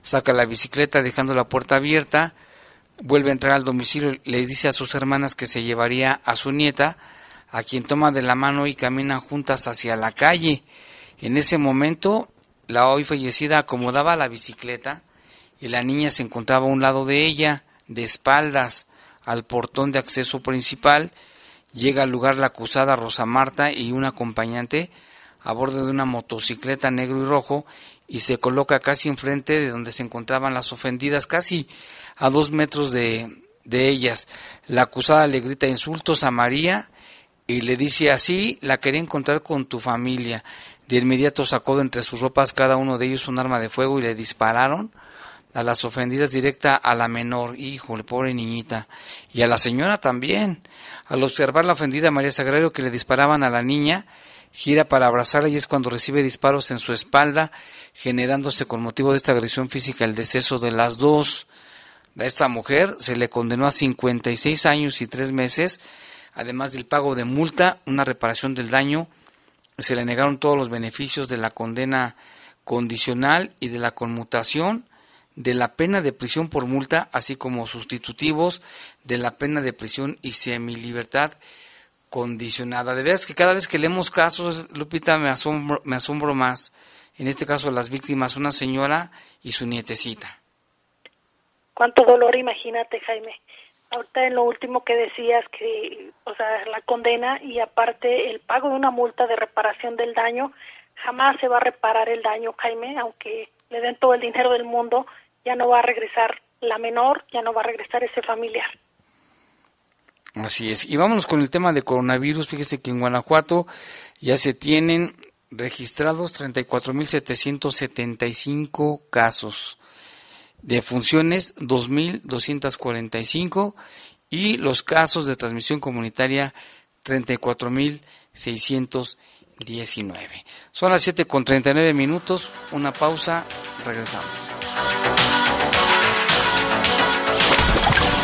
saca la bicicleta dejando la puerta abierta, vuelve a entrar al domicilio les dice a sus hermanas que se llevaría a su nieta, a quien toma de la mano y caminan juntas hacia la calle. En ese momento, la hoy fallecida acomodaba la bicicleta y la niña se encontraba a un lado de ella, de espaldas al portón de acceso principal. Llega al lugar la acusada Rosa Marta y un acompañante a bordo de una motocicleta negro y rojo y se coloca casi enfrente de donde se encontraban las ofendidas, casi a dos metros de, de ellas. La acusada le grita insultos a María y le dice así, la quería encontrar con tu familia. De inmediato sacó de entre sus ropas cada uno de ellos un arma de fuego y le dispararon a las ofendidas directa a la menor, híjole, pobre niñita, y a la señora también. Al observar la ofendida María Sagrario que le disparaban a la niña, gira para abrazarla y es cuando recibe disparos en su espalda, generándose con motivo de esta agresión física el deceso de las dos. A esta mujer se le condenó a 56 años y tres meses, además del pago de multa, una reparación del daño, se le negaron todos los beneficios de la condena condicional y de la conmutación de la pena de prisión por multa, así como sustitutivos de la pena de prisión y semilibertad condicionada. De veras que cada vez que leemos casos, Lupita, me asombro, me asombro más. En este caso, las víctimas, una señora y su nietecita. Cuánto dolor, imagínate, Jaime. Ahorita en lo último que decías que, o sea, la condena y aparte el pago de una multa de reparación del daño, jamás se va a reparar el daño, Jaime, aunque le den todo el dinero del mundo, ya no va a regresar la menor, ya no va a regresar ese familiar. Así es. Y vámonos con el tema de coronavirus. Fíjese que en Guanajuato ya se tienen registrados 34.775 casos de funciones 2.245 y los casos de transmisión comunitaria 34.619. Son las 7 con 39 minutos, una pausa, regresamos.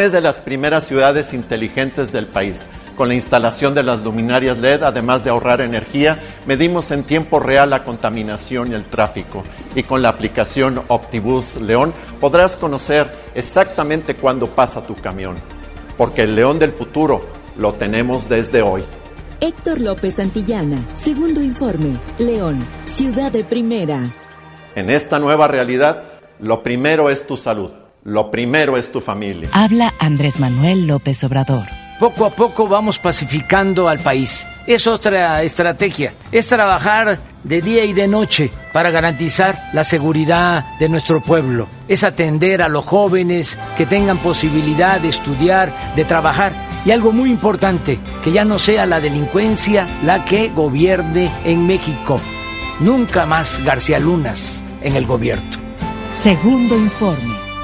Es de las primeras ciudades inteligentes del país. Con la instalación de las luminarias LED, además de ahorrar energía, medimos en tiempo real la contaminación y el tráfico. Y con la aplicación Optibus León podrás conocer exactamente cuándo pasa tu camión. Porque el León del futuro lo tenemos desde hoy. Héctor López Santillana, segundo informe, León, ciudad de primera. En esta nueva realidad, lo primero es tu salud, lo primero es tu familia. Habla Andrés Manuel López Obrador. Poco a poco vamos pacificando al país. Es otra estrategia, es trabajar de día y de noche para garantizar la seguridad de nuestro pueblo, es atender a los jóvenes que tengan posibilidad de estudiar, de trabajar y algo muy importante, que ya no sea la delincuencia la que gobierne en México. Nunca más García Lunas en el gobierno. Segundo informe,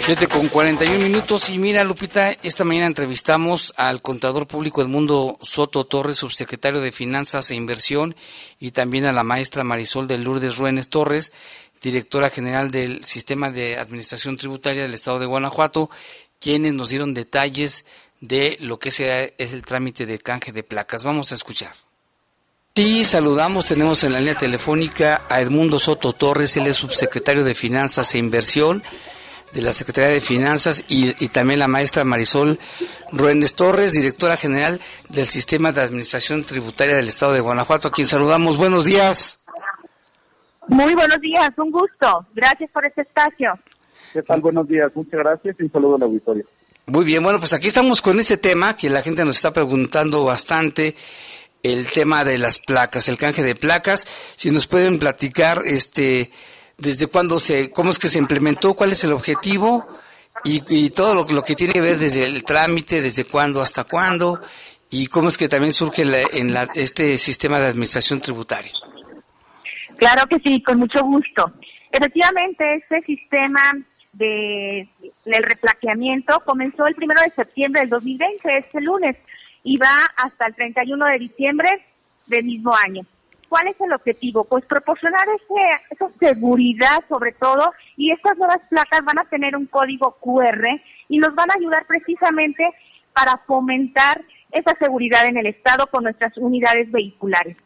7 con 41 minutos y mira Lupita, esta mañana entrevistamos al contador público Edmundo Soto Torres, subsecretario de Finanzas e Inversión, y también a la maestra Marisol de Lourdes Ruénes Torres, directora general del Sistema de Administración Tributaria del Estado de Guanajuato, quienes nos dieron detalles de lo que es el trámite de canje de placas. Vamos a escuchar. Sí, saludamos, tenemos en la línea telefónica a Edmundo Soto Torres, él es subsecretario de Finanzas e Inversión de la Secretaría de Finanzas y, y también la maestra Marisol Ruénes Torres, directora general del Sistema de Administración Tributaria del Estado de Guanajuato, a quien saludamos. Buenos días. Muy buenos días, un gusto. Gracias por este espacio. ¿Qué tal? Buenos días, muchas gracias y un saludo al auditorio. Muy bien, bueno, pues aquí estamos con este tema que la gente nos está preguntando bastante, el tema de las placas, el canje de placas. Si nos pueden platicar, este, desde cuándo se, cómo es que se implementó, cuál es el objetivo y, todo lo, lo, que tiene que ver desde el trámite, desde cuándo hasta cuándo y cómo es que también surge la, en la, este sistema de administración tributaria. Claro que sí, con mucho gusto. Efectivamente, este sistema de del replaqueamiento comenzó el primero de septiembre del 2020, este lunes, y va hasta el 31 de diciembre del mismo año. ¿Cuál es el objetivo? Pues proporcionar ese, esa seguridad sobre todo y estas nuevas placas van a tener un código QR y nos van a ayudar precisamente para fomentar esa seguridad en el Estado con nuestras unidades vehiculares.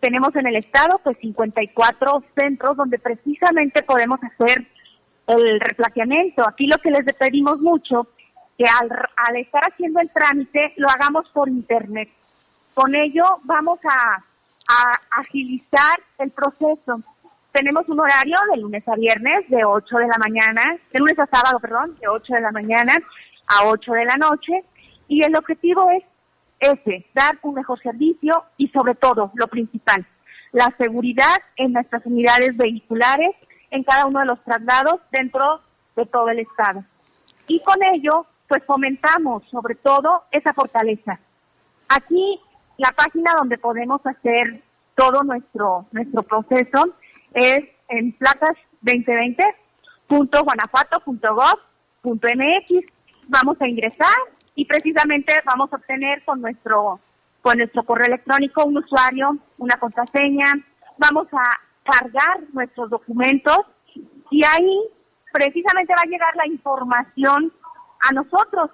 Tenemos en el Estado pues 54 centros donde precisamente podemos hacer el replaqueamiento. Aquí lo que les pedimos mucho, que al, al estar haciendo el trámite lo hagamos por Internet. Con ello vamos a a agilizar el proceso. Tenemos un horario de lunes a viernes de 8 de la mañana, de lunes a sábado, perdón, de 8 de la mañana a 8 de la noche y el objetivo es ese, dar un mejor servicio y sobre todo, lo principal, la seguridad en nuestras unidades vehiculares en cada uno de los traslados dentro de todo el estado. Y con ello, pues fomentamos sobre todo esa fortaleza. Aquí la página donde podemos hacer todo nuestro nuestro proceso es en placas 2020.guanajuato.gov.mx. Vamos a ingresar y precisamente vamos a obtener con nuestro con nuestro correo electrónico un usuario, una contraseña, vamos a cargar nuestros documentos y ahí precisamente va a llegar la información a nosotros.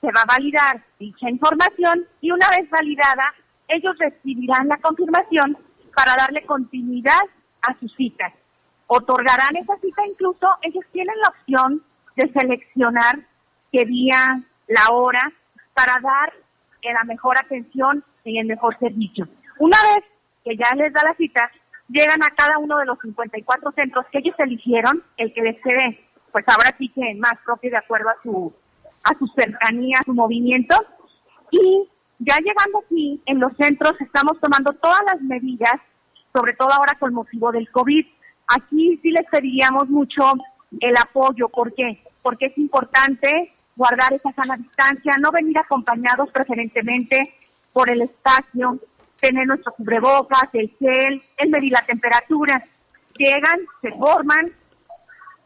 Se va a validar dicha información y una vez validada ellos recibirán la confirmación para darle continuidad a sus citas. Otorgarán esa cita incluso, ellos tienen la opción de seleccionar qué día, la hora, para dar la mejor atención y el mejor servicio. Una vez que ya les da la cita, llegan a cada uno de los 54 centros que ellos eligieron, el que les quede, pues ahora sí que más propio de acuerdo a su, a su cercanía, a su movimiento. Y ya llegando aquí, en los centros estamos tomando todas las medidas, sobre todo ahora con motivo del COVID. Aquí sí les pediríamos mucho el apoyo. ¿Por qué? Porque es importante guardar esa sana distancia, no venir acompañados preferentemente por el espacio, tener nuestro cubrebocas, el gel, el medir la temperatura. Llegan, se forman,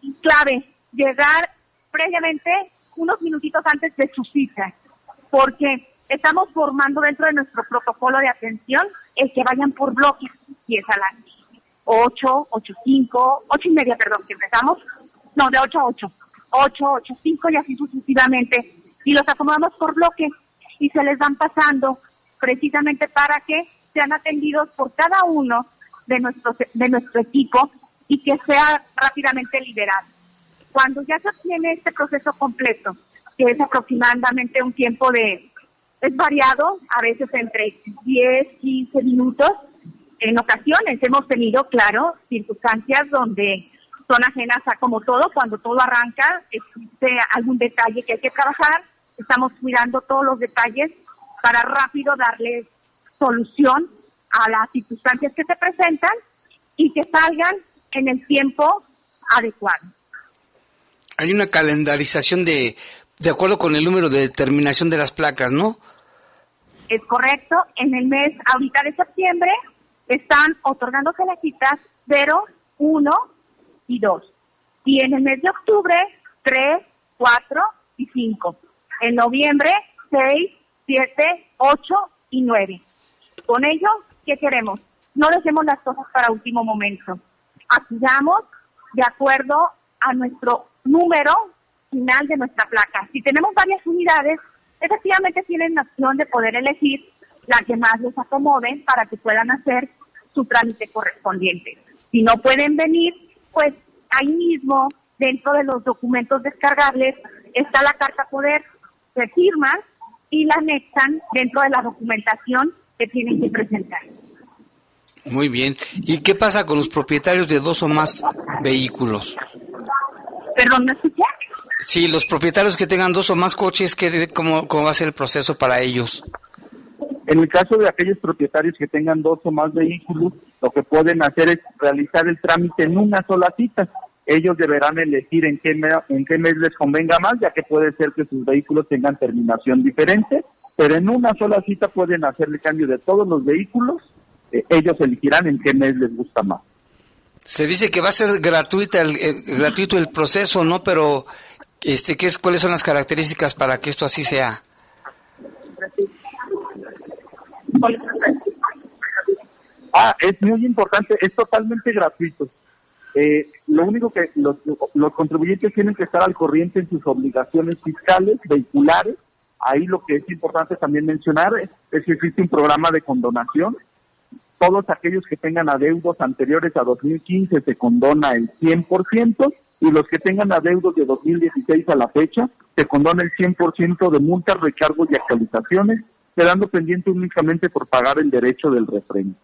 y clave, llegar previamente unos minutitos antes de su cita, porque estamos formando dentro de nuestro protocolo de atención el que vayan por bloques, si es a las 8, 8, 5, 8 y media, perdón, que empezamos, no, de 8 a 8, 8, 8, 5 y así sucesivamente, y los acomodamos por bloque y se les van pasando precisamente para que sean atendidos por cada uno de nuestro, de nuestro equipo y que sea rápidamente liberado. Cuando ya se obtiene este proceso completo, que es aproximadamente un tiempo de, es variado, a veces entre 10, 15 minutos, en ocasiones hemos tenido, claro, circunstancias donde son ajenas a como todo, cuando todo arranca, existe algún detalle que hay que trabajar, estamos cuidando todos los detalles para rápido darle solución a las circunstancias que se presentan y que salgan en el tiempo adecuado. Hay una calendarización de, de acuerdo con el número de determinación de las placas, ¿no? Es correcto. En el mes ahorita de septiembre están otorgándose las citas 0, 1 y 2. Y en el mes de octubre, 3, 4 y 5. En noviembre, 6, 7, 8 y 9. Con ello, ¿qué queremos? No dejemos las cosas para último momento. Acudamos de acuerdo a nuestro número final de nuestra placa. Si tenemos varias unidades, efectivamente tienen la opción de poder elegir la que más les acomode para que puedan hacer su trámite correspondiente. Si no pueden venir, pues ahí mismo, dentro de los documentos descargables, está la carta poder, se firma y la anexan dentro de la documentación que tienen que presentar. Muy bien. ¿Y qué pasa con los propietarios de dos o más vehículos? Perdón, ¿no escuché? Sí, los propietarios que tengan dos o más coches, ¿qué, cómo, ¿cómo va a ser el proceso para ellos? En el caso de aquellos propietarios que tengan dos o más vehículos, lo que pueden hacer es realizar el trámite en una sola cita. Ellos deberán elegir en qué, en qué mes les convenga más, ya que puede ser que sus vehículos tengan terminación diferente, pero en una sola cita pueden hacer el cambio de todos los vehículos. Eh, ellos elegirán en qué mes les gusta más. Se dice que va a ser gratuita el, gratuito el proceso, ¿no? Pero este, ¿qué es, ¿cuáles son las características para que esto así sea? Ah, es muy importante, es totalmente gratuito. Eh, lo único que los, contribuyentes tienen que estar al corriente en sus obligaciones fiscales, vehiculares. Ahí lo que es importante también mencionar es, que existe un programa de condonación. Todos aquellos que tengan adeudos anteriores a 2015 se condona el 100% y los que tengan adeudos de 2016 a la fecha se condona el 100% de multas, recargos y actualizaciones, quedando pendiente únicamente por pagar el derecho del refrendo.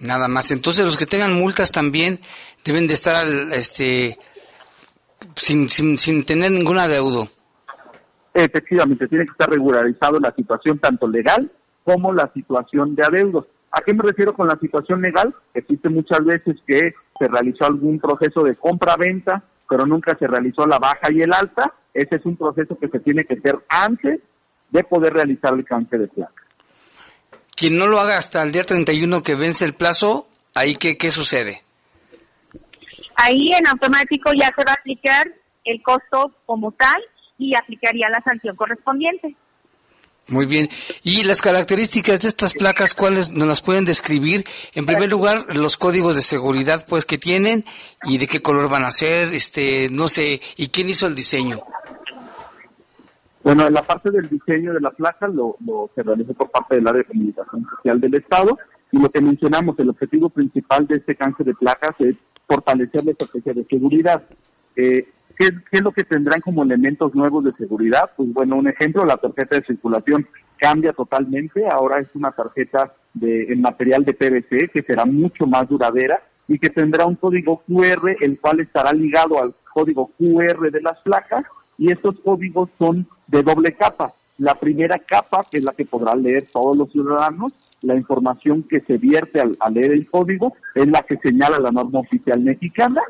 Nada más. Entonces los que tengan multas también deben de estar este sin, sin, sin tener ningún adeudo. Efectivamente, tiene que estar regularizado la situación tanto legal como la situación de adeudos. ¿A qué me refiero con la situación legal? Existe muchas veces que se realizó algún proceso de compra-venta, pero nunca se realizó la baja y el alta. Ese es un proceso que se tiene que hacer antes de poder realizar el canje de placa. Quien no lo haga hasta el día 31 que vence el plazo, ¿ahí qué, qué sucede? Ahí en automático ya se va a aplicar el costo como tal y aplicaría la sanción correspondiente. Muy bien. ¿Y las características de estas placas cuáles nos las pueden describir? En primer lugar, los códigos de seguridad pues que tienen y de qué color van a ser, este, no sé, y quién hizo el diseño. Bueno, en la parte del diseño de la placa lo, lo se realizó por parte del área de comunicación social del Estado y lo que mencionamos, el objetivo principal de este cáncer de placas es fortalecer la estrategia de seguridad. Eh, ¿qué, es lo que tendrán como elementos nuevos de seguridad? Pues bueno, un ejemplo, la tarjeta de circulación cambia totalmente, ahora es una tarjeta de, en material de PVC que será mucho más duradera y que tendrá un código QR el cual estará ligado al código QR de las placas y estos códigos son de doble capa. La primera capa, que es la que podrán leer todos los ciudadanos, la información que se vierte al, al leer el código es la que señala la norma oficial mexicana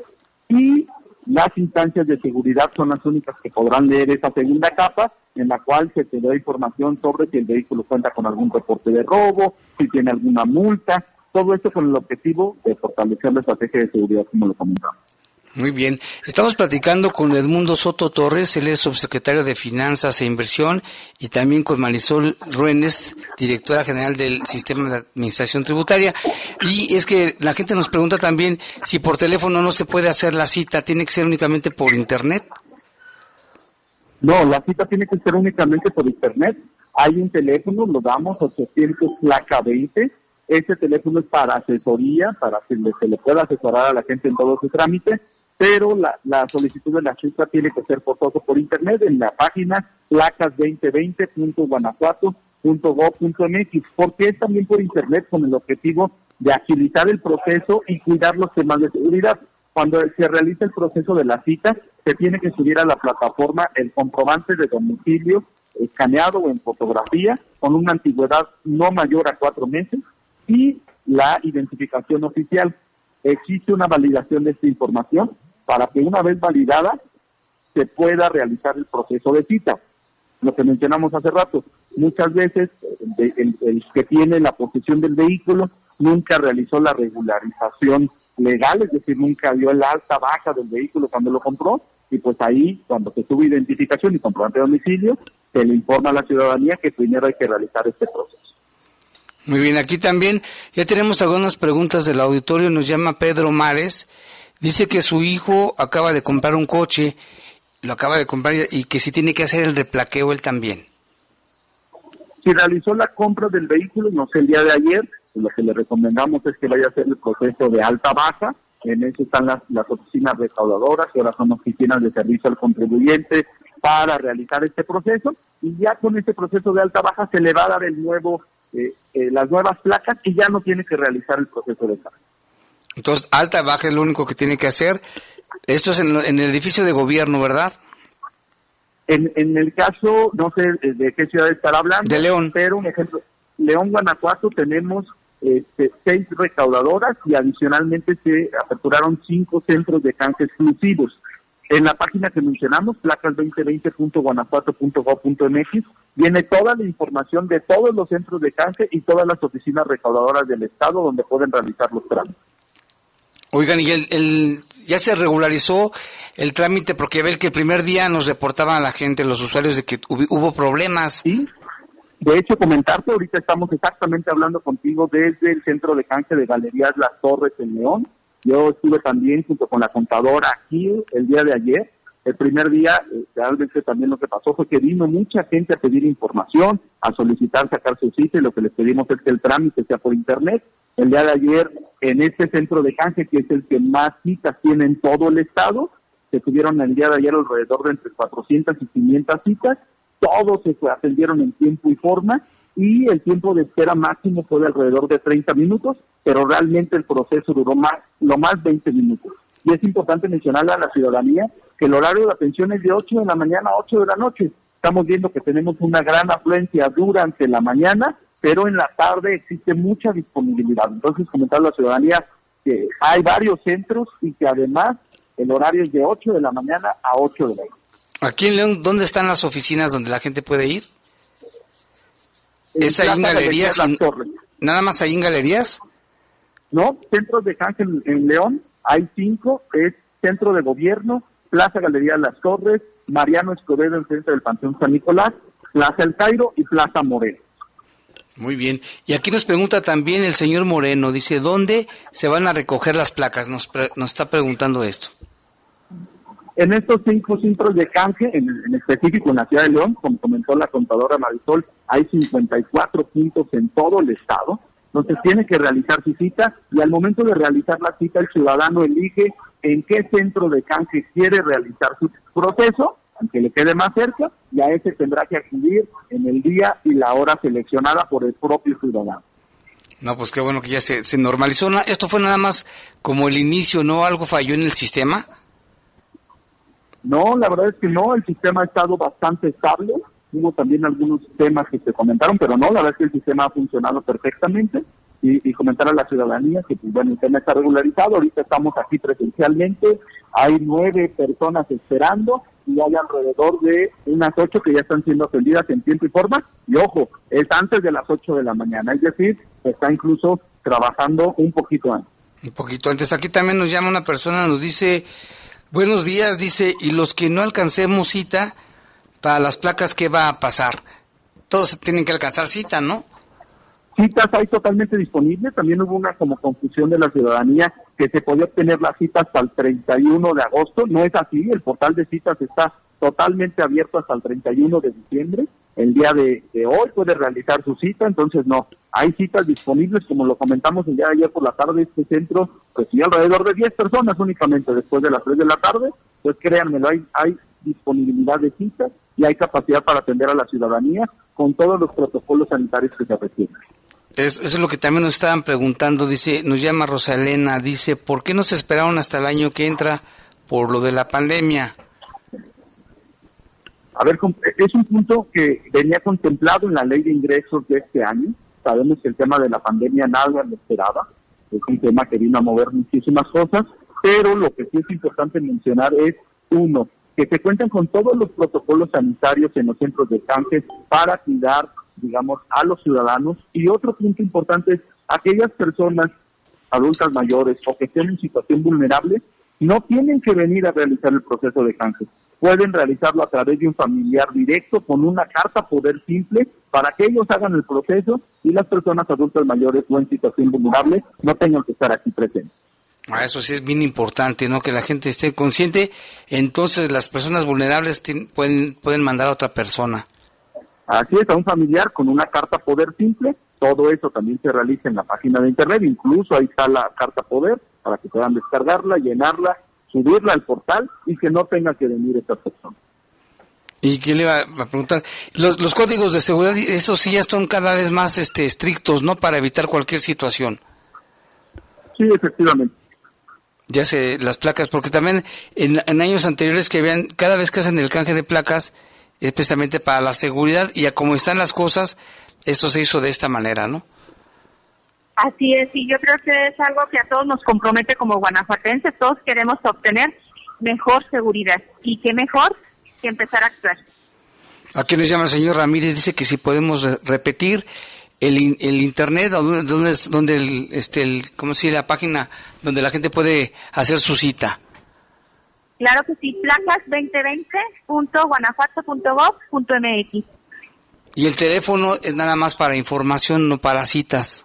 y las instancias de seguridad son las únicas que podrán leer esa segunda capa en la cual se te da información sobre si el vehículo cuenta con algún reporte de robo, si tiene alguna multa, todo esto con el objetivo de fortalecer la estrategia de seguridad como lo comentamos. Muy bien. Estamos platicando con Edmundo Soto Torres, él es subsecretario de Finanzas e Inversión, y también con Marisol Ruénes, directora general del Sistema de Administración Tributaria. Y es que la gente nos pregunta también si por teléfono no se puede hacer la cita, tiene que ser únicamente por Internet. No, la cita tiene que ser únicamente por Internet. Hay un teléfono, lo damos, 800 placa 20. Ese teléfono es para asesoría, para que se le pueda asesorar a la gente en todo su trámite pero la, solicitud de la cita tiene que ser forzoso por internet en la página placas2020.guanajuato.gov.mx, porque es también por internet con el objetivo de agilizar el proceso y cuidar los temas de seguridad. Cuando se realiza el proceso de la cita, se tiene que subir a la plataforma el comprobante de domicilio escaneado o en fotografía con una antigüedad no mayor a cuatro meses y la identificación oficial. Existe una validación de esta información para que una vez validada se pueda realizar el proceso de cita. Lo que mencionamos hace rato, muchas veces el, que tiene la posesión del vehículo nunca realizó la regularización legal, es decir, nunca dio el alta baja del vehículo cuando lo compró, y pues ahí, cuando se tuvo identificación y comprobante de domicilio, se le informa a la ciudadanía que primero hay que realizar este proceso. Muy bien, aquí también ya tenemos algunas preguntas del auditorio, nos llama Pedro Mares, Dice que su hijo acaba de comprar un coche, lo acaba de comprar y que si tiene que hacer el replaqueo él también. Si realizó la compra del vehículo, no sé, el día de ayer, lo que le recomendamos es que vaya a hacer el proceso de alta-baja. En eso están las, oficinas recaudadoras, que ahora son oficinas de servicio al contribuyente, para realizar este proceso. Y ya con este proceso de alta-baja se le va a dar el nuevo, eh, eh, las nuevas placas y ya no tiene que realizar el proceso de carga. Entonces, alta, baja es lo único que tiene que hacer. Esto es en, el edificio de gobierno, ¿verdad? En, en el caso, no sé de qué ciudad estar hablando. De León. Pero, un ejemplo, León, Guanajuato, tenemos este, seis recaudadoras y adicionalmente se aperturaron cinco centros de canje exclusivos. En la página que mencionamos, placas2020.guanajuato.gov.mx, viene toda la información de todos los centros de canje y todas las oficinas recaudadoras del Estado donde pueden realizar los trámites. Oigan, y el, ya se regularizó el trámite porque ve que el primer día nos reportaban a la gente, los usuarios, de que hubo problemas. Sí, de hecho, comentarte, ahorita estamos exactamente hablando contigo desde el centro de canje de Galerías Las Torres en León. Yo estuve también junto con la contadora aquí el día de ayer. El primer día, eh, realmente también lo que pasó fue que vino mucha gente a pedir información, a solicitar sacar su cita y lo que les pedimos es que el trámite sea por internet. El día de ayer, en este centro de canje, que es el que más citas tiene en todo el estado, se tuvieron el día de ayer alrededor de entre 400 y 500 citas, todos se atendieron en tiempo y forma y el tiempo de espera máximo fue de alrededor de 30 minutos, pero realmente el proceso duró más, lo más 20 minutos. Y es importante mencionarle a la ciudadanía que el horario de atención es de 8 de la mañana a 8 de la noche. Estamos viendo que tenemos una gran afluencia durante la mañana pero en la tarde existe mucha disponibilidad. Entonces, comentar a la ciudadanía que hay varios centros y que además el horario es de 8 de la mañana a 8 de la noche. Aquí en León, ¿dónde están las oficinas donde la gente puede ir? ¿Es ahí en Galerías? ¿Nada más ahí en Galerías? No, centros de canje en, León, hay cinco, es Centro de Gobierno, Plaza Galería Las Torres, Mariano Escobedo en frente del Panteón San Nicolás, Plaza El Cairo y Plaza Moreno. Muy bien. Y aquí nos pregunta también el señor Moreno, dice, ¿dónde se van a recoger las placas? Nos, nos está preguntando esto. En estos cinco centros de canje, en, específico en la ciudad de León, como comentó la contadora Marisol, hay 54 puntos en todo el estado. Entonces tiene que realizar su cita y al momento de realizar la cita el ciudadano elige en qué centro de canje quiere realizar su proceso aunque le quede más cerca, y a ese tendrá que acudir en el día y la hora seleccionada por el propio ciudadano. No, pues qué bueno que ya se, se normalizó. Esto fue nada más como el inicio, ¿no? ¿Algo falló en el sistema? No, la verdad es que no, el sistema ha estado bastante estable. Hubo también algunos temas que se comentaron, pero no, la verdad es que el sistema ha funcionado perfectamente. Y, comentar a la ciudadanía que, pues, bueno, el tema está regularizado. Ahorita estamos aquí presencialmente, hay nueve personas esperando y hay alrededor de unas ocho que ya están siendo atendidas en tiempo y forma. Y ojo, es antes de las ocho de la mañana, es decir, está incluso trabajando un poquito antes. Un poquito antes. Aquí también nos llama una persona, nos dice, buenos días, dice, y los que no alcancemos cita para las placas, ¿qué va a pasar? Todos tienen que alcanzar cita, ¿no? Citas hay totalmente disponibles. También hubo una como confusión de la ciudadanía que se podía obtener las citas hasta el 31 de agosto. No es así. El portal de citas está totalmente abierto hasta el 31 de diciembre. El día de, hoy puede realizar su cita, entonces no, hay citas disponibles, como lo comentamos el día de ayer por la tarde, este centro, pues sí, alrededor de 10 personas únicamente después de las 3 de la tarde, pues créanmelo, hay, hay disponibilidad de citas y hay capacidad para atender a la ciudadanía con todos los protocolos sanitarios que se requieren. Eso es lo que también nos estaban preguntando, dice, nos llama Rosalena, dice, ¿por qué no se esperaron hasta el año que entra por lo de la pandemia? A ver, es un punto que venía contemplado en la ley de ingresos de este año. Sabemos que el tema de la pandemia nada lo esperaba. Es un tema que vino a mover muchísimas cosas, pero lo que sí es importante mencionar es, uno, que se cuentan con todos los protocolos sanitarios en los centros de canje para cuidar, digamos, a los ciudadanos. Y otro punto importante es aquellas personas adultas mayores o que estén en situación vulnerable, no tienen que venir a realizar el proceso de canje pueden realizarlo a través de un familiar directo con una carta poder simple para que ellos hagan el proceso y las personas adultas mayores o en situación vulnerable no tengan que estar aquí presentes. Ah, eso sí es bien importante, ¿no? Que la gente esté consciente. Entonces las personas vulnerables pueden, pueden mandar a otra persona. Así es, a un familiar con una carta poder simple. Todo eso también se realiza en la página de internet. Incluso ahí está la carta poder para que puedan descargarla, llenarla subirla al portal y que no tenga que venir esta persona. ¿Y quién le iba a preguntar? Los, los códigos de seguridad, esos sí ya son cada vez más este, estrictos, ¿no? Para evitar cualquier situación. Sí, efectivamente. Ya sé, las placas, porque también en, en años anteriores que vean, cada vez que hacen el canje de placas, especialmente para la seguridad y a cómo están las cosas, esto se hizo de esta manera, ¿no? Así es, y yo creo que es algo que a todos nos compromete como guanajuatenses, todos queremos obtener mejor seguridad y qué mejor que empezar a actuar. Aquí nos llama el señor Ramírez, dice que si podemos repetir el, el internet, donde, donde el, este, el, ¿cómo se la página donde la gente puede hacer su cita. Claro que sí, placas2020.guanajuato.gov.mx. Y el teléfono es nada más para información, no para citas.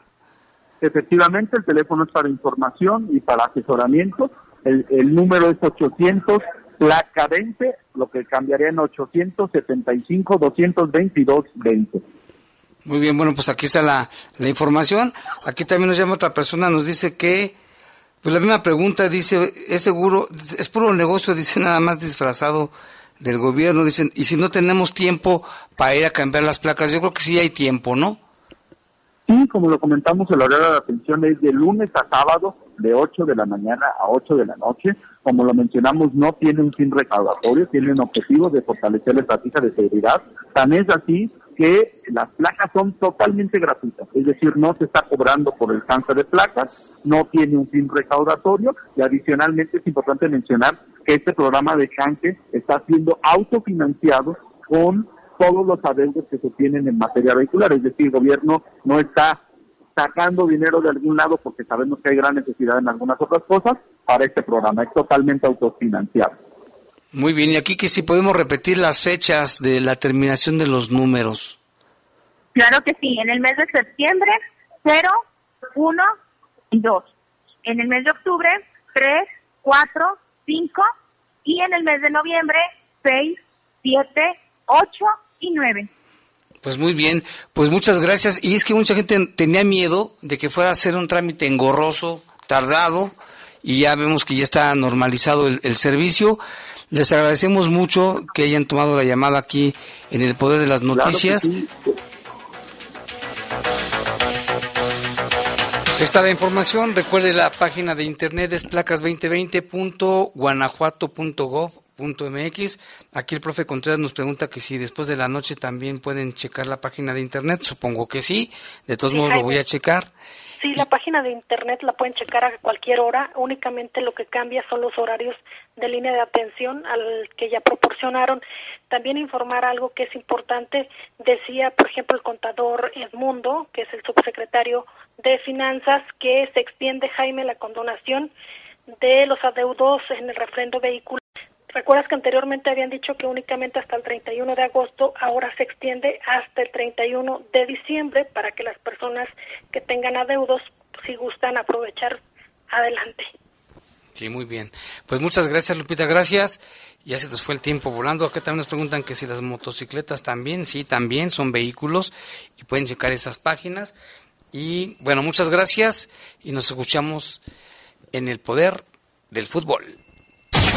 Efectivamente, el teléfono es para información y para asesoramiento. El, número es 800 placa 20, lo que cambiaría en 875 222 20. Muy bien, bueno, pues aquí está la, la información. Aquí también nos llama otra persona, nos dice que, pues la misma pregunta, dice, es seguro, es puro negocio, dice nada más disfrazado del gobierno, dicen, y si no tenemos tiempo para ir a cambiar las placas, yo creo que sí hay tiempo, ¿no? Sí, como lo comentamos, el horario de atención es de lunes a sábado, de 8 de la mañana a 8 de la noche. Como lo mencionamos, no tiene un fin recaudatorio, tiene un objetivo de fortalecer la estrategia de seguridad. Tan es así que las placas son totalmente gratuitas, es decir, no se está cobrando por el cáncer de placas, no tiene un fin recaudatorio y adicionalmente es importante mencionar que este programa de canje está siendo autofinanciado con todos los adeudos que se tienen en materia vehicular. Es decir, el gobierno no está sacando dinero de algún lado porque sabemos que hay gran necesidad en algunas otras cosas para este programa. Es totalmente autofinanciado. Muy bien, y aquí que si podemos repetir las fechas de la terminación de los números. Claro que sí, en el mes de septiembre 0, 1 y 2. En el mes de octubre 3, 4, 5 y en el mes de noviembre 6, 7, 8 y 9. Pues muy bien, pues muchas gracias. Y es que mucha gente tenía miedo de que fuera a ser un trámite engorroso, tardado, y ya vemos que ya está normalizado el, servicio. Les agradecemos mucho que hayan tomado la llamada aquí en el Poder de las Noticias. Pues está la información. Recuerde la página de internet es placas2020.guanajuato.gov.mx. Aquí el profe Contreras nos pregunta que si después de la noche también pueden checar la página de internet. Supongo que sí. De todos Sí, modos lo voy a checar. Sí, la página de internet la pueden checar a cualquier hora. Únicamente lo que cambia son los horarios de línea de atención al que ya proporcionaron. También informar algo que es importante. Decía, por ejemplo, el contador Edmundo, que es el subsecretario de Finanzas, que se extiende, Jaime, la condonación de los adeudos en el refrendo vehicular. Recuerdas que anteriormente habían dicho que únicamente hasta el 31 de agosto, ahora se extiende hasta el 31 de diciembre para que las personas que tengan adeudos, si gustan aprovechar, adelante. Sí, muy bien. Pues muchas gracias, Lupita. Gracias. Ya se nos fue el tiempo volando. Acá también nos preguntan que si las motocicletas también. Sí, también son vehículos y pueden checar esas páginas. Y bueno, muchas gracias y nos escuchamos en el poder del fútbol.